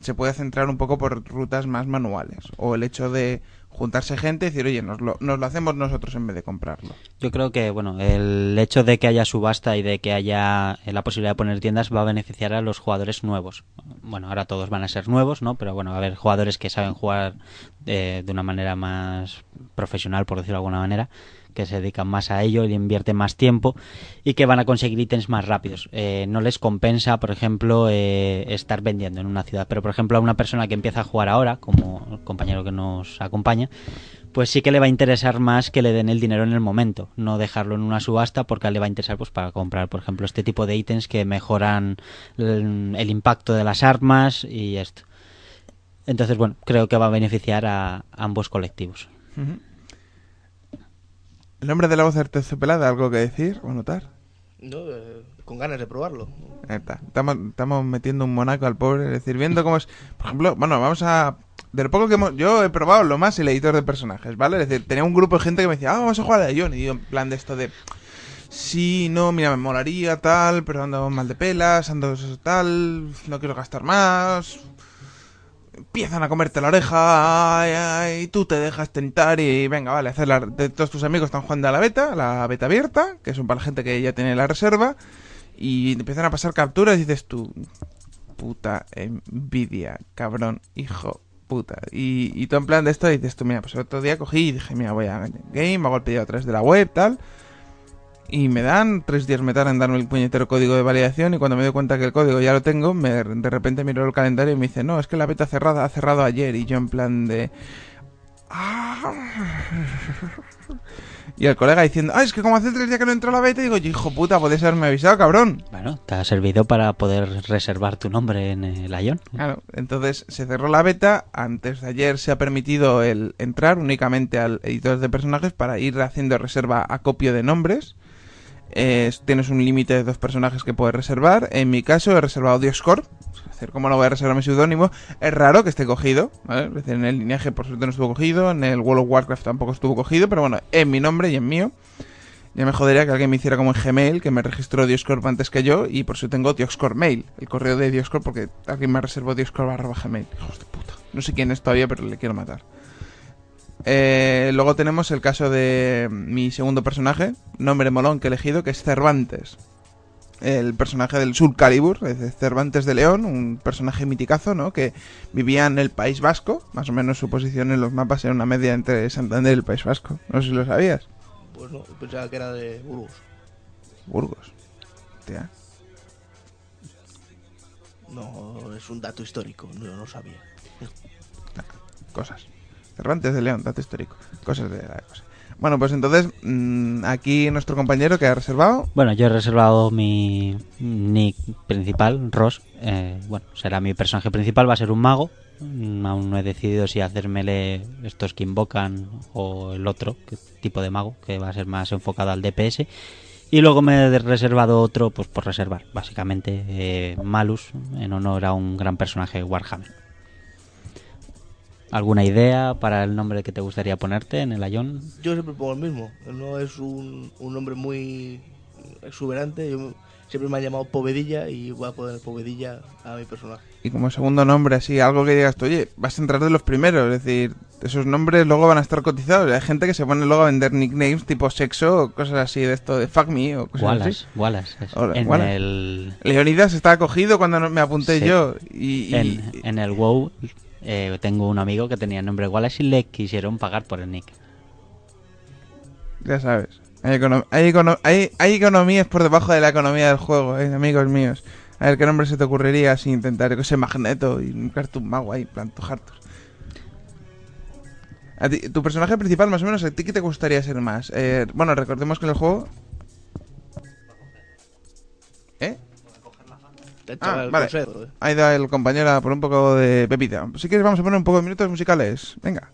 se puede centrar un poco por rutas más manuales. O el hecho de juntarse gente y decir, oye, nos lo, nos lo hacemos nosotros en vez de comprarlo.
Yo creo que, bueno, el hecho de que haya subasta y de que haya eh, la posibilidad de poner tiendas va a beneficiar a los jugadores nuevos. Bueno, ahora todos van a ser nuevos, ¿no? Pero bueno, va a haber jugadores que saben jugar eh, de una manera más profesional, por decirlo de alguna manera, que se dedican más a ello y invierten más tiempo y que van a conseguir ítems más rápidos. Eh, no les compensa, por ejemplo, eh, estar vendiendo en una ciudad. Pero, por ejemplo, a una persona que empieza a jugar ahora, como el compañero que nos acompaña, pues sí que le va a interesar más que le den el dinero en el momento, no dejarlo en una subasta porque le va a interesar pues para comprar, por ejemplo, este tipo de ítems que mejoran el impacto de las armas y esto. Entonces, bueno, creo que va a beneficiar a ambos colectivos.
¿El hombre de la voz terciopelada algo que decir o notar?
No, eh, con ganas de probarlo.
Ahí está. Estamos, estamos metiendo un monaco al pobre, es decir, viendo cómo es... Por ejemplo, bueno, vamos a... De lo poco que hemos... Yo he probado lo más el editor de personajes, ¿vale? Es decir, tenía un grupo de gente que me decía, ah, vamos a jugar a John. Y yo en plan de esto de... Sí, no, mira, me molaría, tal, pero ando mal de pelas, ando tal, no quiero gastar más. Empiezan a comerte la oreja, ay, tú te dejas tentar y venga, vale, hacer la, todos tus amigos están jugando a la beta, la beta abierta, que son para la gente que ya tiene la reserva, y empiezan a pasar capturas y dices tú, puta envidia, cabrón, hijo, puta. Y, y tú en plan de esto dices tú, mira, pues el otro día cogí y dije, mira, voy a Game, hago el pedido a través de la web, tal. Y me dan, tres días me tardan en darme el puñetero código de validación y cuando me doy cuenta que el código ya lo tengo, me, de repente miro el calendario y me dice, no, es que la beta cerrada ha cerrado ayer y yo en plan de... Y el colega diciendo, ah, es que como hace tres días que no entro a la beta, digo, hijo puta, podés haberme avisado, cabrón.
Bueno, te ha servido para poder reservar tu nombre en el Ion.
Claro, entonces se cerró la beta, antes de ayer se ha permitido el entrar únicamente al editor de personajes para ir haciendo reserva a copio de nombres. Eh, tienes un límite de dos personajes que puedes reservar. En mi caso he reservado Dioscorp. Es decir, ¿cómo no voy a reservar mi seudónimo? Es raro que esté cogido. en el lineaje por suerte no estuvo cogido. En el World of Warcraft tampoco estuvo cogido. Pero bueno, en mi nombre y en mío. Ya me jodería que alguien me hiciera como en Gmail, que me registró Dioscorp antes que yo. Y por eso tengo Dioscorp Mail. El correo de Dioscorp porque alguien me reservó Dioscorp arroba Gmail. Hijos de puta. No sé quién es todavía, pero le quiero matar. Eh, luego tenemos el caso de mi segundo personaje, nombre molón que he elegido, que es Cervantes. El personaje del Soul Calibur, Cervantes de León, un personaje miticazo, ¿no? Que vivía en el País Vasco, más o menos su posición en los mapas era una media entre Santander y el País Vasco. No sé si lo sabías.
Pues no, pensaba que era de Burgos.
Burgos. Tía.
No, es un dato histórico, no lo sabía.
Cosas. Cervantes de León, dato histórico. Cosas de la cosa. Bueno, pues entonces, mm, aquí nuestro compañero que ha reservado.
Bueno, yo he reservado mi nick principal, Ross. Eh, bueno, será mi personaje principal, va a ser un mago. Mm, Aún no he decidido si hacérmele estos que invocan o el otro tipo de mago, que va a ser más enfocado al DPS. Y luego me he reservado otro, pues por reservar, básicamente eh, Malus, en honor a un gran personaje Warhammer. ¿Alguna idea para el nombre que te gustaría ponerte en el Ion?
Yo siempre pongo el mismo. No es un, un nombre muy exuberante. Yo siempre me han llamado Povedilla y voy a poner Povedilla a mi personaje.
Y como segundo nombre, así, algo que digas tú, oye, vas a entrar de los primeros. Es decir, esos nombres luego van a estar cotizados. Hay gente que se pone luego a vender nicknames tipo sexo o cosas así de esto, de fuck me o cosas
Wallace,
así.
Wallace.
Hola,
en
Wallace.
el
Leonidas estaba cogido cuando me apunté
Sí.
yo. Y, y-
en, en el WoW eh, tengo un amigo que tenía el nombre Wallace y le quisieron pagar por el nick.
ya sabes. Hay, hay, hay, hay economías por debajo de la economía del juego, eh, amigos míos. A ver qué nombre se te ocurriría si intentar que ese magneto y un cartoon mago ahí, planto hartos. Tu personaje principal, más o menos, ¿a ti qué te gustaría ser más? Eh, bueno, recordemos que en el juego... Ah, vale.
consejo, eh.
Ha ido el compañero a por un poco de pepita. Si quieres vamos a poner un poco de minutos musicales. Venga.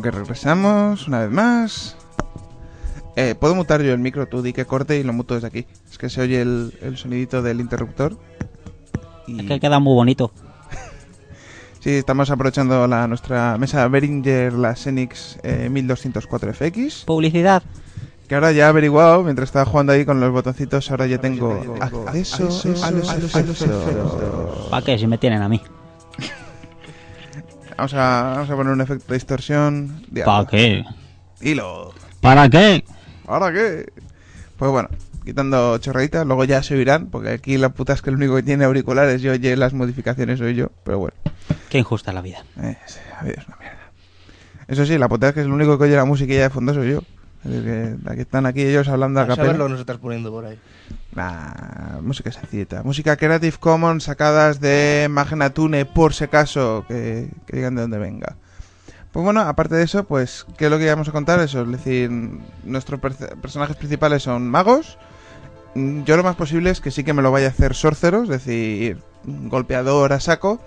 Aunque regresamos una vez más. Eh, ¿Puedo mutar yo el micro? Tú di que corte y lo muto desde aquí. Es que se oye el, el sonidito del interruptor. Y...
Es que queda muy bonito.
Sí, estamos aprovechando la, nuestra mesa Behringer, la Xenix eh, 1204FX.
Publicidad.
Que ahora ya he averiguado, mientras estaba jugando ahí con los botoncitos, ahora ya tengo acceso a los efectos.
¿Para qué? Si me tienen a mí.
Vamos a, vamos a poner un efecto de distorsión.
¿Para qué?
Hilo.
¿Para qué?
¿Ahora qué? Pues bueno, quitando chorraditas, luego ya se oirán, porque aquí la puta es que el único que tiene auriculares yo oye las modificaciones soy yo, pero bueno.
Qué injusta la vida.
Eh, sí, la vida es una mierda. Eso sí, la puta es que es el único que oye la música de fondo soy yo. Es decir, que aquí están aquí ellos hablando a
A
capela.
lo que nos estás poniendo por ahí.
Nah, música sencillita. Música Creative Commons sacadas de Magnatune, por si acaso, que, que digan de dónde venga. Pues bueno, aparte de eso, pues, ¿qué es lo que íbamos a contar? Eso, es decir, nuestros per- personajes principales son magos. Yo lo más posible es que sí que me lo vaya a hacer sorcero, es decir, golpeador a saco.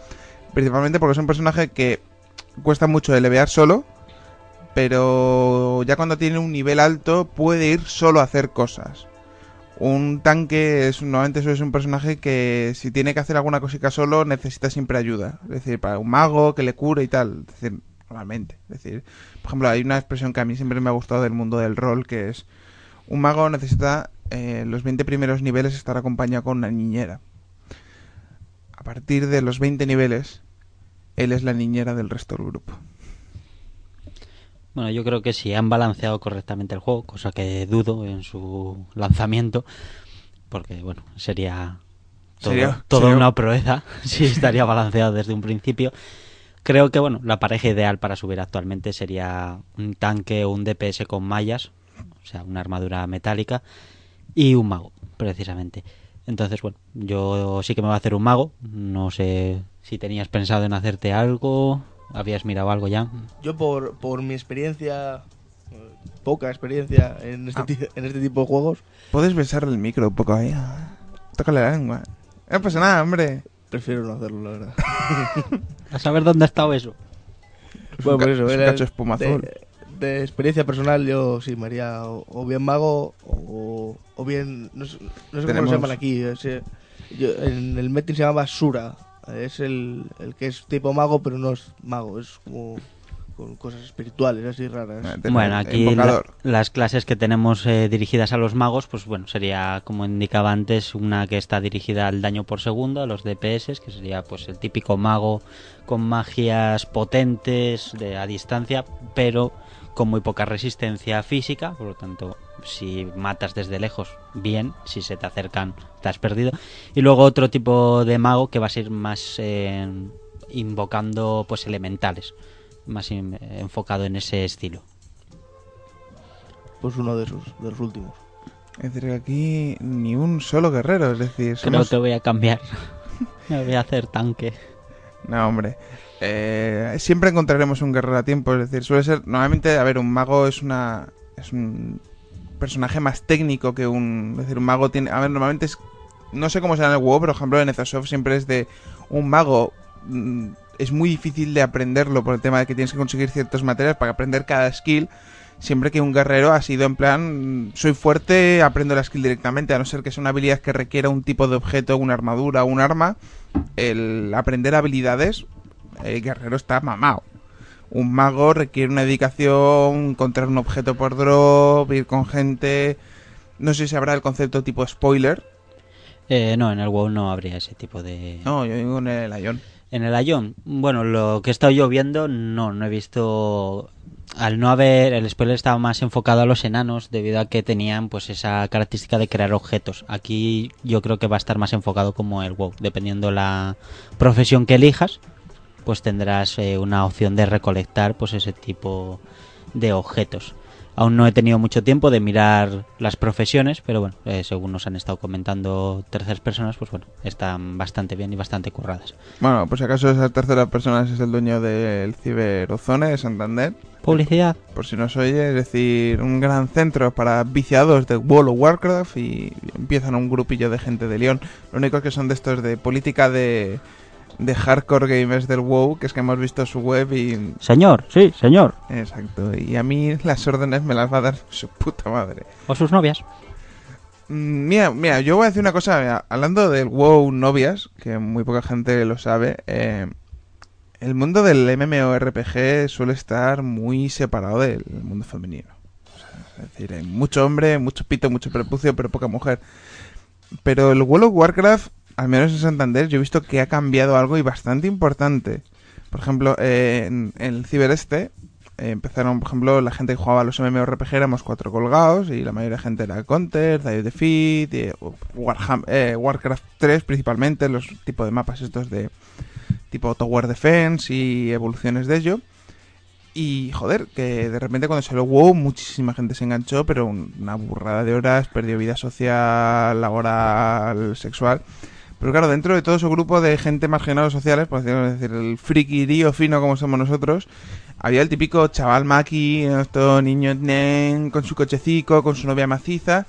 Principalmente porque es un personaje que cuesta mucho de levear solo. Pero ya cuando tiene un nivel alto puede ir solo a hacer cosas. Un tanque es normalmente eso es un personaje que si tiene que hacer alguna cosita solo necesita siempre ayuda. Es decir, para un mago que le cure y tal. Es decir, normalmente. Es decir, por ejemplo, hay una expresión que a mí siempre me ha gustado del mundo del rol que es un mago necesita eh, los 20 primeros niveles estar acompañado con una niñera. A partir de los 20 niveles, él es la niñera del resto del grupo.
Bueno, yo creo que si han balanceado correctamente el juego, cosa que dudo en su lanzamiento, porque bueno, sería todo,
Sería-
toda
sería-
una proeza si estaría balanceado desde un principio. Creo que bueno, la pareja ideal para subir actualmente sería un tanque o un DPS con mallas, o sea, una armadura metálica y un mago, precisamente. Entonces, bueno, yo sí que me voy a hacer un mago. No sé si tenías pensado en hacerte algo, habías mirado algo ya.
Yo por, por mi experiencia, poca experiencia en este,
Ah.
en este tipo de juegos,
Puedes besarle el micro un poco ahí. Tócale la lengua. No pasa nada, hombre.
prefiero no hacerlo, la verdad.
A saber dónde ha estado eso.
Es
Bueno, por
ca-
eso,
es un
era
cacho de espuma
de,
azul.
de experiencia personal, yo sí me haría o, o bien mago o, o bien. No sé, no sé cómo
Tenemos-
se llaman aquí. eh. Yo- en el Metin se llama Sura. Es el, el que es tipo mago, pero no es mago. Es como con cosas espirituales así raras.
Tenemos
Bueno, aquí la- las clases que tenemos eh, dirigidas a los magos, pues bueno, sería como indicaba antes, una que está dirigida al daño por segundo, a los DPS, que sería pues el típico mago con magias potentes de, a distancia, pero con muy poca resistencia física, por lo tanto, si matas desde lejos, bien, si se te acercan, te has perdido. Y luego otro tipo de mago que va a ser más eh, invocando pues elementales, más in- enfocado en ese estilo.
Pues uno de esos, de los últimos.
Es decir, que aquí ni un solo guerrero. Es decir,
Creo
somos...
que voy a cambiar. Me voy a hacer tanque.
No, hombre. Eh, siempre encontraremos un guerrero a tiempo. Es decir, suele ser. Normalmente, a ver, un mago es una. Es un personaje más técnico que un. Decir, un mago tiene. A ver, normalmente es. No sé cómo será en el WoW, pero por ejemplo en Ethosoft siempre es de. Un mago. mm, Es muy difícil de aprenderlo por el tema de que tienes que conseguir ciertas materias para aprender cada skill. Siempre que un guerrero ha sido en plan, mm, soy fuerte, aprendo la skill directamente, a no ser que sea una habilidad que requiera un tipo de objeto, una armadura, un arma, el aprender habilidades, el guerrero está mamado. Un mago requiere una dedicación, encontrar un objeto por drop, ir con gente. No sé si habrá el concepto tipo spoiler.
Eh, no, en el WoW no habría ese tipo de...
No, yo digo en el Ion.
En el Ion, bueno, lo que he estado yo viendo, no, no he visto... Al no haber, el spoiler estaba más enfocado a los enanos debido a que tenían pues esa característica de crear objetos. Aquí yo creo que va a estar más enfocado como el WoW, dependiendo la profesión que elijas, pues tendrás eh, una opción de recolectar pues ese tipo de objetos. Aún no he tenido mucho tiempo de mirar las profesiones, pero bueno, eh, según nos han estado comentando terceras personas, pues bueno, están bastante bien y bastante curradas.
Bueno, pues si acaso esa tercera persona es el dueño del Ciberozone de Santander.
Publicidad.
Por si no se oye, es decir, un gran centro para viciados de World of Warcraft y empiezan un grupillo de gente de León. Lo único es que son de estos de política de, de hardcore gamers del WoW, que es que hemos visto su web y...
Señor, sí, señor.
Exacto, y a mí las órdenes me las va a dar su puta madre.
O sus novias.
Mm, Mira, mira, yo voy a decir una cosa, mira, hablando del WoW novias, que muy poca gente lo sabe, eh, el mundo del MMORPG suele estar muy separado del mundo femenino. O sea, es decir, hay mucho hombre, mucho pito, mucho prepucio, pero poca mujer. Pero el World of Warcraft, al menos en Santander, yo he visto que ha cambiado algo y bastante importante. Por ejemplo, eh, en, el Ciber Este eh, empezaron, por ejemplo, la gente que jugaba a los MMORPG éramos cuatro colgados y la mayoría de gente era Counter, of Defeat, eh, Warham- eh, Warcraft 3 principalmente, los tipos de mapas estos de tipo Tower Defense y evoluciones de ello. Y joder, que de repente cuando salió WoW muchísima gente se enganchó, pero un- una burrada de horas, perdió vida social, laboral, sexual. Pero claro, dentro de todo ese grupo de gente marginada sociales, por decirlo- decir, el friquirío fino como somos nosotros, había el típico chaval maqui, esto niño nen, con su cochecico, con su novia maciza.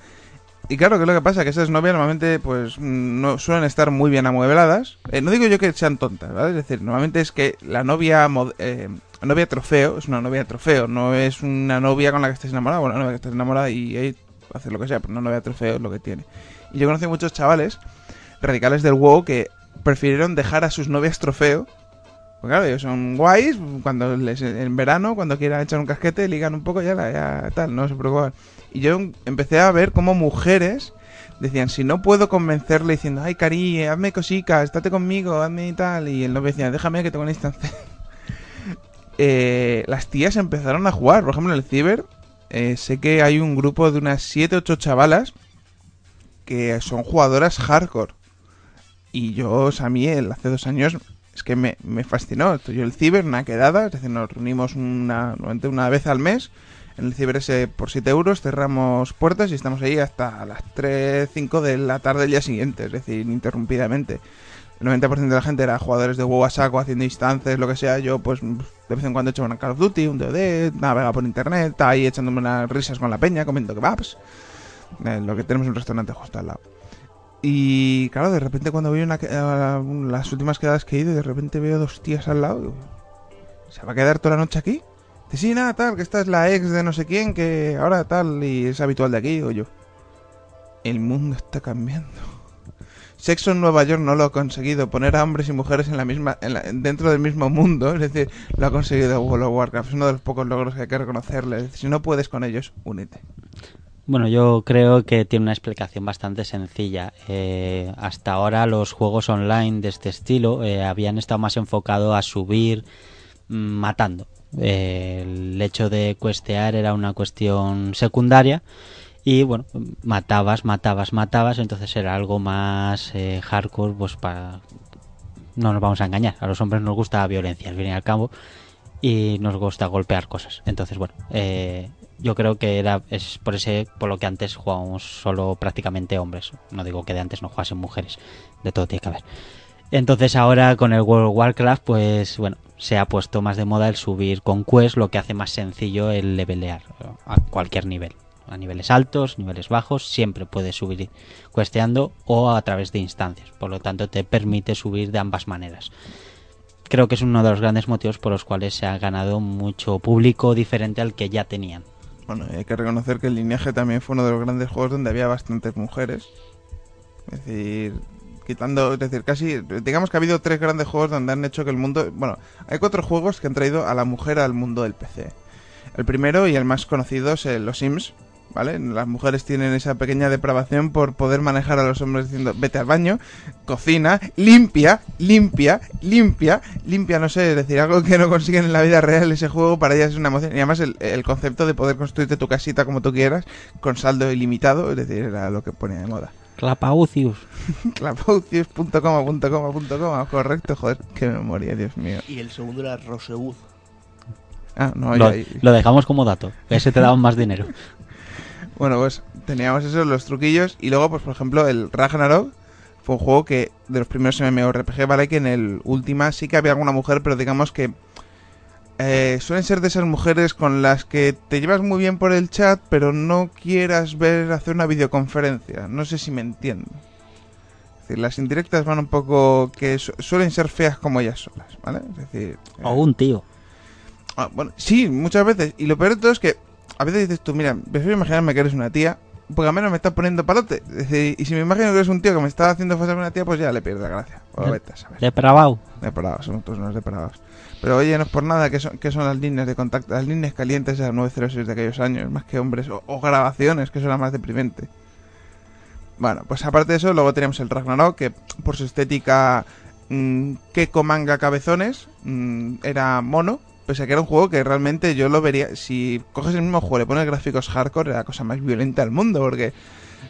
Y claro, ¿qué es lo que pasa? Que esas novias normalmente pues no suelen estar muy bien amuebladas. Eh, no digo yo que sean tontas, ¿vale? Es decir, normalmente es que la novia eh, novia trofeo es una novia trofeo, no es una novia con la que estés enamorado, bueno, una novia que estés enamorada y ahí hacer lo que sea, pero una novia trofeo es lo que tiene. Y yo conocí muchos chavales radicales del WoW que prefirieron dejar a sus novias trofeo. Pues claro, ellos son guays, cuando les, en verano, cuando quieran echar un casquete, ligan un poco ya, ya tal, no se preocupan. Y yo empecé a ver cómo mujeres decían, si no puedo convencerle diciendo, ay, cari, hazme cositas, estate conmigo, hazme y tal, y el novio decía, déjame que tengo una instancia. Eh, las tías empezaron a jugar, por ejemplo, en el ciber, eh, sé que hay un grupo de unas 7 8 chavalas que son jugadoras hardcore. Y yo, o sea, a mí el, hace dos años es que me, me fascinó. Yo el ciber, una quedada, es decir, nos reunimos una, una vez al mes. En el ciber ese por 7 euros cerramos puertas y estamos ahí hasta las 3, 5 de la tarde del día siguiente, es decir, ininterrumpidamente. El 90% de la gente era jugadores de WoW a saco, haciendo instancias, lo que sea. Yo, pues, de vez en cuando hecho una Call of Duty, un DOD, navega por internet, estaba ahí echándome unas risas con la peña, comiendo kebabs. Eh, lo que tenemos un restaurante justo al lado. Y claro, de repente cuando a una, a las últimas quedadas que he ido, de repente veo dos tías al lado. ¿Se va a quedar toda la noche aquí? Dice, sí, nada, tal, que esta es la ex de no sé quién, que ahora tal, y es habitual de aquí, digo yo. El mundo está cambiando. Sexo en Nueva York no lo ha conseguido, poner a hombres y mujeres en la misma, en la- dentro del mismo mundo, es decir, lo ha conseguido World of Warcraft, es uno de los pocos logros que hay que reconocerle. Si no puedes con ellos, únete.
Bueno, yo creo que tiene una explicación bastante sencilla. Eh, hasta ahora los juegos online de este estilo eh, habían estado más enfocados a subir mm, matando. Eh, el hecho de cuestear era una cuestión secundaria y bueno, matabas, matabas, matabas, entonces era algo más eh, hardcore, pues para... No nos vamos a engañar, a los hombres nos gusta la violencia, al fin y al cabo, y nos gusta golpear cosas. Entonces, bueno, eh, yo creo que era es por ese por lo que antes jugábamos solo prácticamente hombres. No digo que de antes no jugasen mujeres, de todo tiene que haber. Entonces ahora con el World of Warcraft, pues bueno, se ha puesto más de moda el subir con quest, lo que hace más sencillo el levelear a cualquier nivel. A niveles altos, niveles bajos, siempre puedes subir cuesteando o a través de instancias. Por lo tanto, te permite subir de ambas maneras creo que es uno de los grandes motivos por los cuales se ha ganado mucho público diferente al que ya tenían.
Bueno, hay que reconocer que el lineaje también fue uno de los grandes juegos donde había bastantes mujeres. Es decir, quitando, es decir, casi, digamos que ha habido tres grandes juegos donde han hecho que el mundo, bueno, hay cuatro juegos que han traído a la mujer al mundo del PC. El primero y el más conocido es eh, los Sims, ¿vale? Las mujeres tienen esa pequeña depravación por poder manejar a los hombres diciendo, vete al baño, cocina, limpia, limpia, limpia, limpia, no sé, es decir, algo que no consiguen en la vida real ese juego para ellas es una emoción. Y además el, el concepto de poder construirte tu casita como tú quieras, con saldo ilimitado, es decir, era lo que ponía de moda.
Clapaucius.
Clapaucius.com.com, correcto, joder, qué memoria, Dios mío.
Y el segundo era Rosewood.
Ah, no,
Lo,
ya-
lo dejamos como dato. Ese te daban más dinero.
Bueno, pues teníamos eso, los truquillos. Y luego, pues por ejemplo, el Ragnarok fue un juego que de los primeros MMORPG, vale que en el última sí que había alguna mujer, pero digamos que eh, suelen ser de esas mujeres con las que te llevas muy bien por el chat, pero no quieras ver hacer una videoconferencia. No sé si me entiendo. Es decir, las indirectas van un poco que su- suelen ser feas como ellas solas, ¿vale? Es decir,
O
eh,
un tío.
Ah, bueno, sí, muchas veces. Y lo peor de todo es que a veces dices tú, mira, prefiero imaginarme que eres una tía, porque al menos me estás poniendo palote. Y si me imagino que eres un tío que me está haciendo pasar una tía, pues ya le pierdo la gracia. O vete a saber.
Depravado.
Depravados, son todos unos depravados. Pero oye, no es por nada que son, que son las líneas de contacto, las líneas calientes de las 906 de aquellos años, más que hombres, o, o grabaciones, que eso era más deprimente. Bueno, pues aparte de eso, luego teníamos el Ragnarok, que por su estética mm, Keko manga cabezones, mm, era mono, pese a que era un juego que realmente yo lo vería, si coges el mismo juego y le pones gráficos hardcore, era la cosa más violenta del mundo, porque,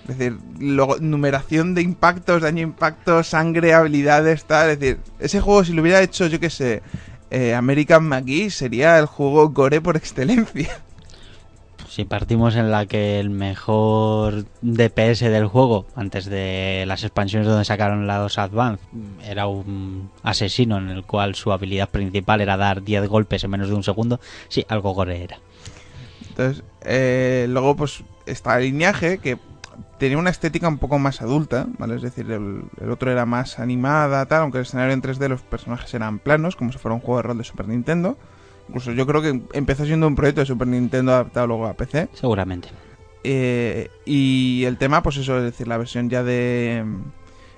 es decir, numeración de impactos, daño impacto, sangre, habilidades, tal, es decir, ese juego si lo hubiera hecho, yo qué sé, eh, American McGee, sería el juego gore por excelencia.
Si partimos en la que el mejor DPS del juego, antes de las expansiones donde sacaron la 2 Advance, era un asesino en el cual su habilidad principal era dar 10 golpes en menos de un segundo, sí, algo gore era.
Entonces, eh, luego pues está el lineaje que tenía una estética un poco más adulta, ¿vale? Es decir, el, otro era más animada, tal, aunque el escenario en 3D los personajes eran planos, como si fuera un juego de rol de Super Nintendo. Incluso yo creo que empezó siendo un proyecto de Super Nintendo adaptado luego a PC.
Seguramente.
Eh, y el tema, pues eso, es decir, la versión ya de,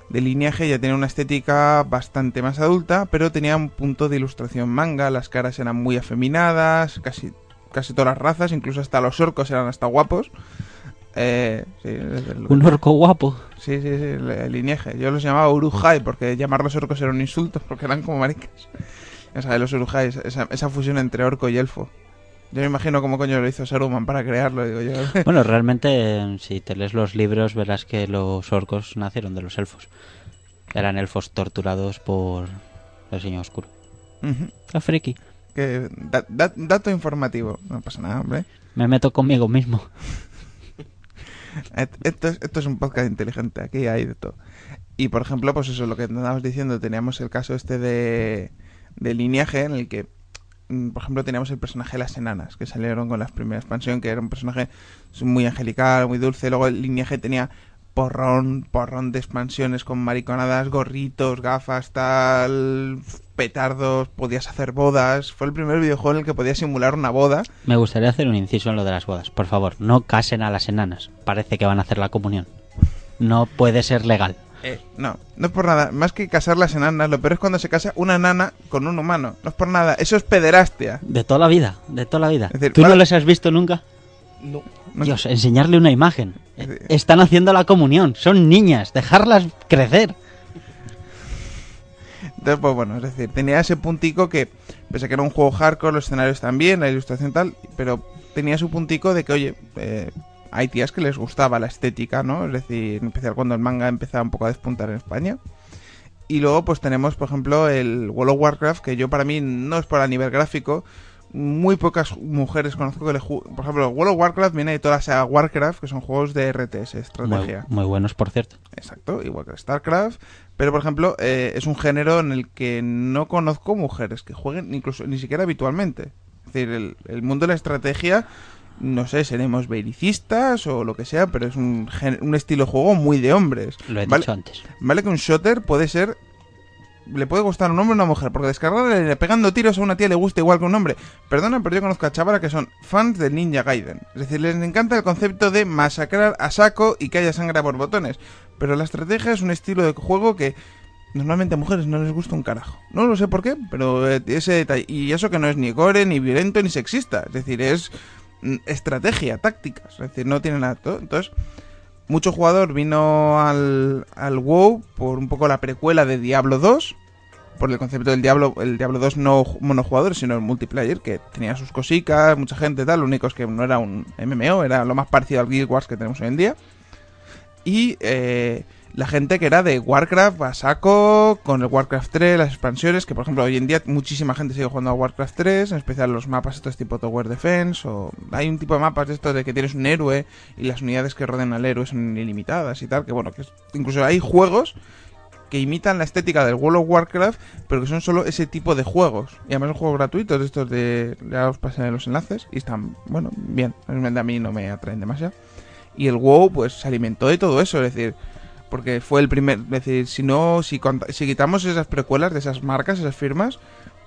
de lineaje ya tenía una estética bastante más adulta, pero tenía un punto de ilustración manga, las caras eran muy afeminadas, casi, casi todas las razas, incluso hasta los orcos eran hasta guapos. Eh, sí, el-
Un orco guapo.
Sí, sí, sí, el, el lineaje. Yo los llamaba Urujai porque llamarlos orcos era un insulto porque eran como maricas. Ya sabes, los Urujai, esa, esa fusión entre orco y elfo. Yo me imagino cómo coño lo hizo Saruman para crearlo, digo yo.
Bueno, realmente, eh, si te lees los libros, verás que los orcos nacieron de los elfos. Eran elfos torturados por el señor oscuro. La friki.
que da- da- dato informativo. No pasa nada, hombre.
Me meto conmigo mismo.
Esto es, esto es un podcast inteligente, aquí hay de todo. Y por ejemplo, pues eso, lo que andábamos diciendo, teníamos el caso este de, de lineaje en el que, mm, por ejemplo, teníamos el personaje de las enanas, que salieron con la primera expansión, que era un personaje muy angelical, muy dulce. Luego el lineaje tenía porrón, porrón de expansiones con mariconadas, gorritos, gafas, tal, petardos, podías hacer bodas. Fue el primer videojuego en el que podías simular una boda.
Me gustaría hacer un inciso en lo de las bodas. Por favor, no casen a las enanas. Parece que van a hacer la comunión. No puede ser legal.
No, no es por nada. Más que casar las enanas, lo peor es cuando se casa una nana con un humano. No es por nada. Eso es pederastia.
De toda la vida, de toda la vida.
Decir,
¿Tú no les has visto nunca?
No.
No-
Dios, enseñarle una imagen.
Es decir-
Están haciendo la comunión. Son niñas. Dejarlas crecer.
Entonces, pues bueno, es decir, tenía ese puntico que, pese a que era un juego hardcore, los escenarios también, la ilustración tal, pero tenía su puntico de que, oye, eh, hay tías que les gustaba la estética, ¿no? Es decir, en especial cuando el manga empezaba un poco a despuntar en España. Y luego, pues tenemos, por ejemplo, el World of Warcraft, que yo para mí no es por a nivel gráfico. Muy pocas mujeres conozco que le juegan. Por ejemplo, World of Warcraft viene de toda la saga Warcraft, que son juegos de RTS,
Muy,
estrategia.
muy buenos, por cierto.
Exacto, igual que StarCraft. Pero, por ejemplo, eh, es un género en el que no conozco mujeres que jueguen incluso ni siquiera habitualmente. Es decir, el, el mundo de la estrategia, no sé, seremos belicistas o lo que sea, pero es un, un estilo de juego muy de hombres.
Lo he
¿Vale?
dicho antes.
Vale que un shooter puede ser... Le puede gustar a un hombre o a una mujer, porque descargarle pegando tiros a una tía le gusta igual que a un hombre. Perdona, pero yo conozco a chavalas que son fans del Ninja Gaiden. Es decir, les encanta el concepto de masacrar a saco y que haya sangre por botones. Pero la estrategia es un estilo de juego que normalmente a mujeres no les gusta un carajo. No lo sé por qué, pero eh, ese detalle. Y eso que no es ni gore, ni violento, ni sexista. Es decir, es estrategia, tácticas. Es decir, no tiene nada. Entonces, mucho jugador vino al, al WoW por un poco la precuela de Diablo 2. Por el concepto del Diablo, el Diablo 2 no ju- monojugador, sino el multiplayer, que tenía sus cositas, mucha gente tal. Lo único es que no era un MMO, era lo más parecido al Guild Wars que tenemos hoy en día. Y eh, la gente que era de Warcraft a saco, con el Warcraft 3, las expansiones, que por ejemplo hoy en día muchísima gente sigue jugando a Warcraft 3, en especial los mapas estos tipo Tower Defense, o hay un tipo de mapas de estos de que tienes un héroe y las unidades que rodean al héroe son ilimitadas y tal, que bueno, que es- incluso hay juegos que imitan la estética del World of Warcraft, pero que son solo ese tipo de juegos. Y además son juegos gratuitos, estos de... Ya os pasaré los enlaces, y están, bueno, bien. A mí no me atraen demasiado. Y el WoW, pues, se alimentó de todo eso, es decir... Porque fue el primer... Es decir, si no... Si, quitamos esas precuelas de esas marcas, esas firmas...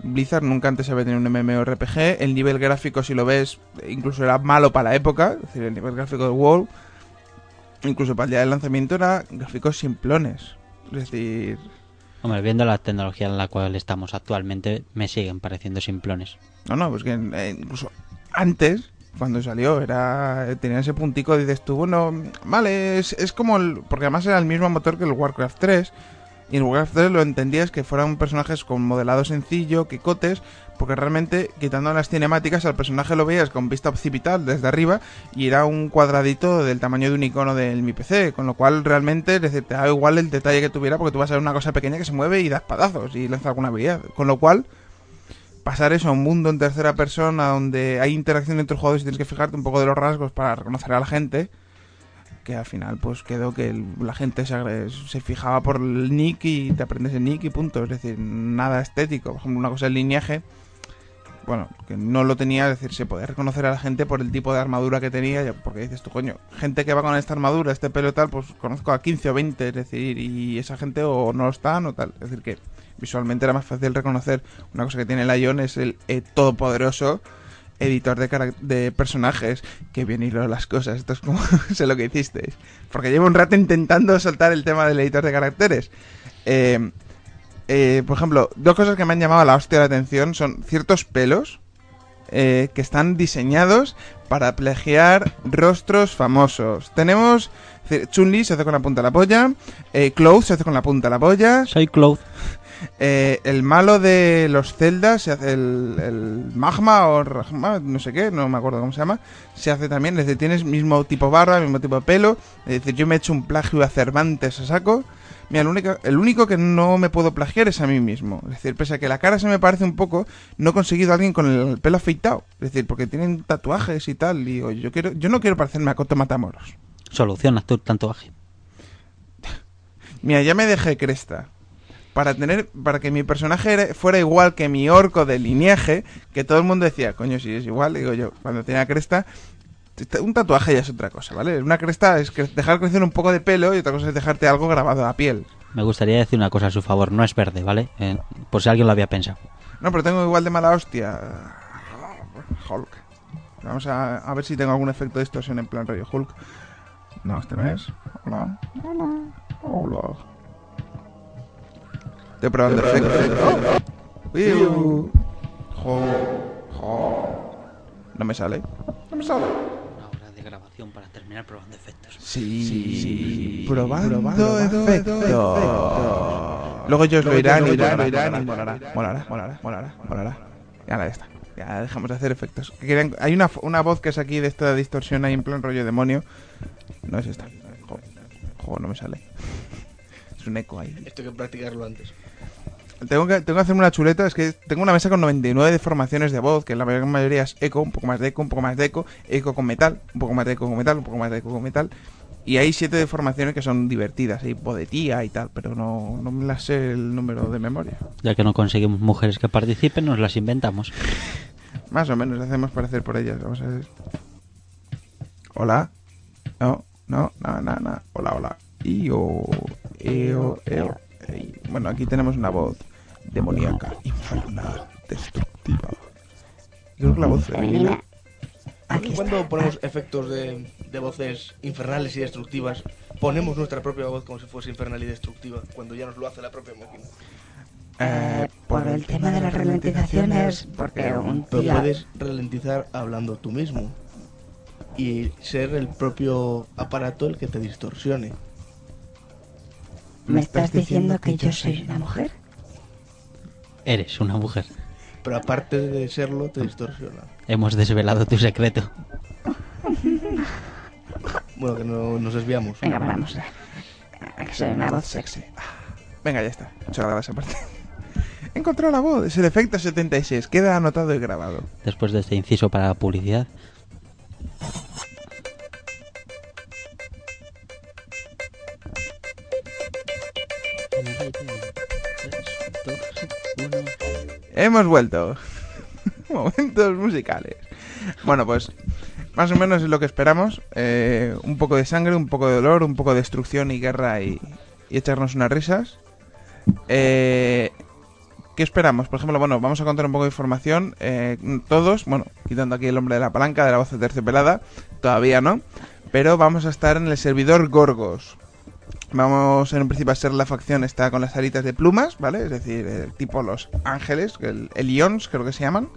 Blizzard nunca antes había tenido un MMORPG. El nivel gráfico, si lo ves, incluso era malo para la época. Es decir, el nivel gráfico del WoW... Incluso para el día del lanzamiento era gráficos simplones. Es decir...
Hombre, viendo la tecnología en la cual estamos actualmente, me siguen pareciendo simplones.
No, no, pues que eh, incluso antes, cuando salió, era tenía ese puntico, dices tú, bueno, vale, es, es como el... Porque además era el mismo motor que el Warcraft 3. Y en Warcraft 3 lo entendías que fueran personajes con modelado sencillo, que cotes, porque realmente, quitando las cinemáticas, al personaje lo veías con vista occipital desde arriba y era un cuadradito del tamaño de un icono del mi PC, con lo cual realmente te da igual el detalle que tuviera porque tú vas a ver una cosa pequeña que se mueve y da espadazos y lanza alguna habilidad. Con lo cual, pasar eso a un mundo en tercera persona donde hay interacción entre jugadores y tienes que fijarte un poco de los rasgos para reconocer a la gente, que al final pues quedó que la gente se, se fijaba por el nick y te aprendes el nick y punto, es decir, nada estético. Por ejemplo, una cosa el lineaje, bueno, que no lo tenía, es decir, se podía reconocer a la gente por el tipo de armadura que tenía, porque dices tú, coño, gente que va con esta armadura, este pelo tal, pues conozco a 15 o 20, es decir, y esa gente o no lo están o tal, es decir que visualmente era más fácil reconocer. Una cosa que tiene el Ion es el eh, todopoderoso editor de, de personajes que bien hilo las cosas. Esto es como sé lo que hicisteis porque llevo un rato intentando soltar el tema del editor de caracteres. Eh, eh, por ejemplo dos cosas que me han llamado la hostia de atención son ciertos pelos eh, que están diseñados para plagiar rostros famosos. Tenemos Chun-Li se hace con la punta de la polla eh, Cloud se hace con la punta de la polla.
Soy Cloud.
Eh, el malo de los celdas, se hace el, el magma o Ragma, no sé qué, no me acuerdo cómo se llama, se hace también, es decir, tienes mismo tipo barba, mismo tipo de pelo, es decir, yo me he hecho un plagio a Cervantes a saco. Mira, el único, el único que no me puedo plagiar es a mí mismo. Es decir, pese a que la cara se me parece un poco, no he conseguido a alguien con el pelo afeitado. Es decir, porque tienen tatuajes y tal. Y digo, yo, quiero, yo no quiero parecerme a Coto Matamoros.
Soluciona tu tatuaje.
Mira, ya me dejé cresta. Para tener, para que mi personaje era- fuera igual que mi orco de lineaje, que todo el mundo decía, coño, si es igual, digo yo, cuando tenía cresta, un tatuaje ya es otra cosa, ¿vale? Una cresta es dejar crecer un poco de pelo y otra cosa es dejarte algo grabado a la piel.
Me gustaría decir una cosa a su favor. No es verde, ¿vale? Eh, por si alguien lo había pensado.
No, pero tengo igual de mala hostia. Hulk. Vamos a, a ver si tengo algún efecto de distorsión en plan rollo Hulk. No, este no es. Hola. Hola. Hola. Estoy probando efectos. Uy, jo, jo. No me sale. No me sale.
Una hora de grabación para terminar probando efectos.
Sí, probando, efectos. Luego ellos lo irán y molará, molará, molará, molará, molará, molará. Ya la está. Ya dejamos de hacer efectos. Hay una, una voz que es aquí de esta distorsión ahí en plan rollo demonio. No es esta. Jo, jo, no me sale. Es un eco ahí.
Esto hay que practicarlo antes.
Tengo que, tengo que hacerme una chuleta, es que tengo una mesa con 99 deformaciones de voz, que la mayor- mayoría es eco, un poco más de eco, un poco más de eco, eco con metal, un poco más de eco con metal, un poco más de eco con metal. Y hay siete deformaciones que son divertidas, hay podetía y tal, pero no, no me las sé el número de memoria.
Ya que no conseguimos mujeres que participen, nos las inventamos.
Más o menos hacemos parecer por ellas, vamos a ver. Hola. No, no, no, no, no. Hola, hola. Io, eo, eo. ey. Bueno, aquí tenemos una voz demoníaca, infernal, destructiva. Creo que la voz femenina.
Cuando ponemos efectos de, de voces infernales y destructivas, ponemos nuestra propia voz como si fuese infernal y destructiva, cuando ya nos lo hace la propia máquina.
Eh,
por el tema de las ralentizaciones, porque un
Pero
día...
puedes ralentizar hablando tú mismo y ser el propio aparato el que te distorsione.
¿Me estás diciendo que yo soy una mujer?
Eres una mujer.
Pero aparte de serlo, te distorsiona.
Hemos desvelado tu secreto.
Bueno, que no nos desviamos.
Venga, vamos. Que soy una voz sexy.
Venga, ya está. Hecho grabada esa parte. He encontrado la voz, es el efecto 76. Queda anotado y grabado.
Después de este inciso para la publicidad.
Hemos vuelto. Momentos musicales. Bueno, pues más o menos es lo que esperamos. Eh, un poco de sangre, un poco de dolor, un poco de destrucción y guerra y, y echarnos unas risas. Eh, ¿Qué esperamos? Por ejemplo, bueno, vamos a contar un poco de información. Eh, todos, bueno, quitando aquí el hombre de la palanca, de la voz terciopelada, todavía no. Pero vamos a estar en el servidor Gorgos. Vamos en un principio a ser la facción está con las alitas de plumas, ¿vale? Es decir, eh, tipo los ángeles, el Elions creo que se llaman.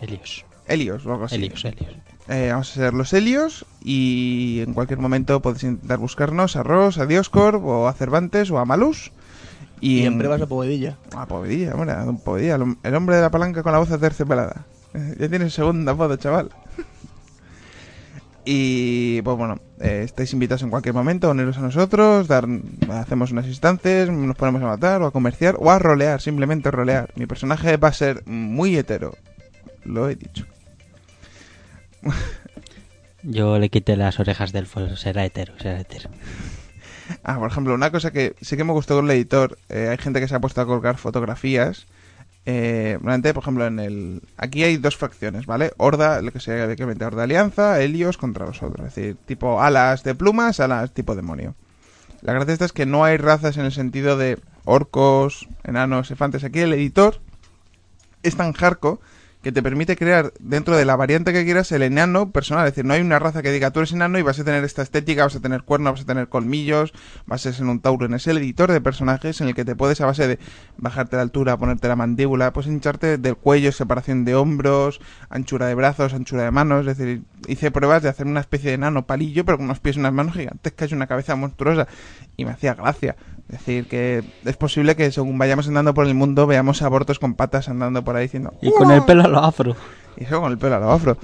Helios.
Helios o algo así.
Helios, Helios.
Eh, vamos a ser los Helios y en cualquier momento podéis intentar buscarnos a Ross, a Dioscorp o a Cervantes o a Malus.
Y,
Y,
en breve vas a Povedilla.
a Povedilla, hombre, a Povedilla, el hom- el hombre de la palanca con la voz aterciopelada. Ya tienes segunda voz, chaval. y pues bueno, eh, estáis invitados en cualquier momento a uniros a nosotros, dar, hacemos unas instancias, nos ponemos a matar o a comerciar o a rolear, simplemente rolear. Mi personaje va a ser muy hetero, lo he dicho.
Yo le quité las orejas del fol. Será hetero, será hetero.
Ah, por ejemplo, una cosa que sí que me gustó con el editor, eh, hay gente que se ha puesto a colgar fotografías. Eh, por ejemplo, en el aquí hay dos facciones, ¿vale? Horda, lo que sería obviamente Horda Alianza, Helios contra los otros. Es decir, tipo alas de plumas, alas tipo demonio. La gracia esta es que no hay razas en el sentido de orcos, enanos, elefantes. Aquí el editor es tan hardcore que te permite crear dentro de la variante que quieras el enano personal. Es decir, no hay una raza que diga tú eres enano y vas a tener esta estética, vas a tener cuernos, vas a tener colmillos, vas a ser un tauren. Es el editor de personajes en el que te puedes, a base de bajarte la altura, ponerte la mandíbula, pues hincharte del cuello, separación de hombros, anchura de brazos, anchura de manos. Es decir, hice pruebas de hacer una especie de enano palillo, pero con unos pies y unas manos gigantescas y una cabeza monstruosa. Y me hacía gracia. Es decir, que es posible que según vayamos andando por el mundo veamos abortos con patas andando por ahí diciendo
Y con el pelo a lo afro.
y eso con el pelo a lo afro.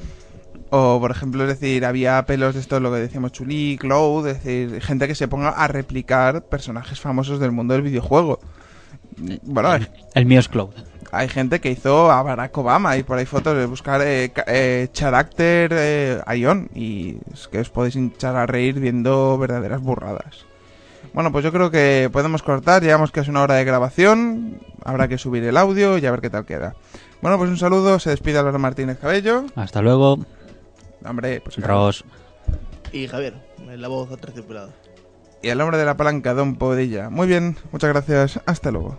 O, por ejemplo, es decir, había pelos de esto, lo que decíamos Chuli, Cloud, es decir, gente que se ponga a replicar personajes famosos del mundo del videojuego. Bueno,
El mío es Cloud.
hay gente que hizo a Barack Obama y por ahí fotos de buscar eh, eh, character eh, Ion y es que os podéis hinchar a reír viendo verdaderas burradas. Bueno, pues yo creo que podemos cortar, llevamos casi una hora de grabación, habrá que subir el audio y a ver qué tal queda. Bueno, pues un saludo, se despide Álvaro Martínez Cabello.
Hasta luego,
Hombre, pues
Ross.
Y Javier, la voz aterciopelada.
Y el hombre de la palanca, Don Podilla. Muy bien, muchas gracias, hasta luego.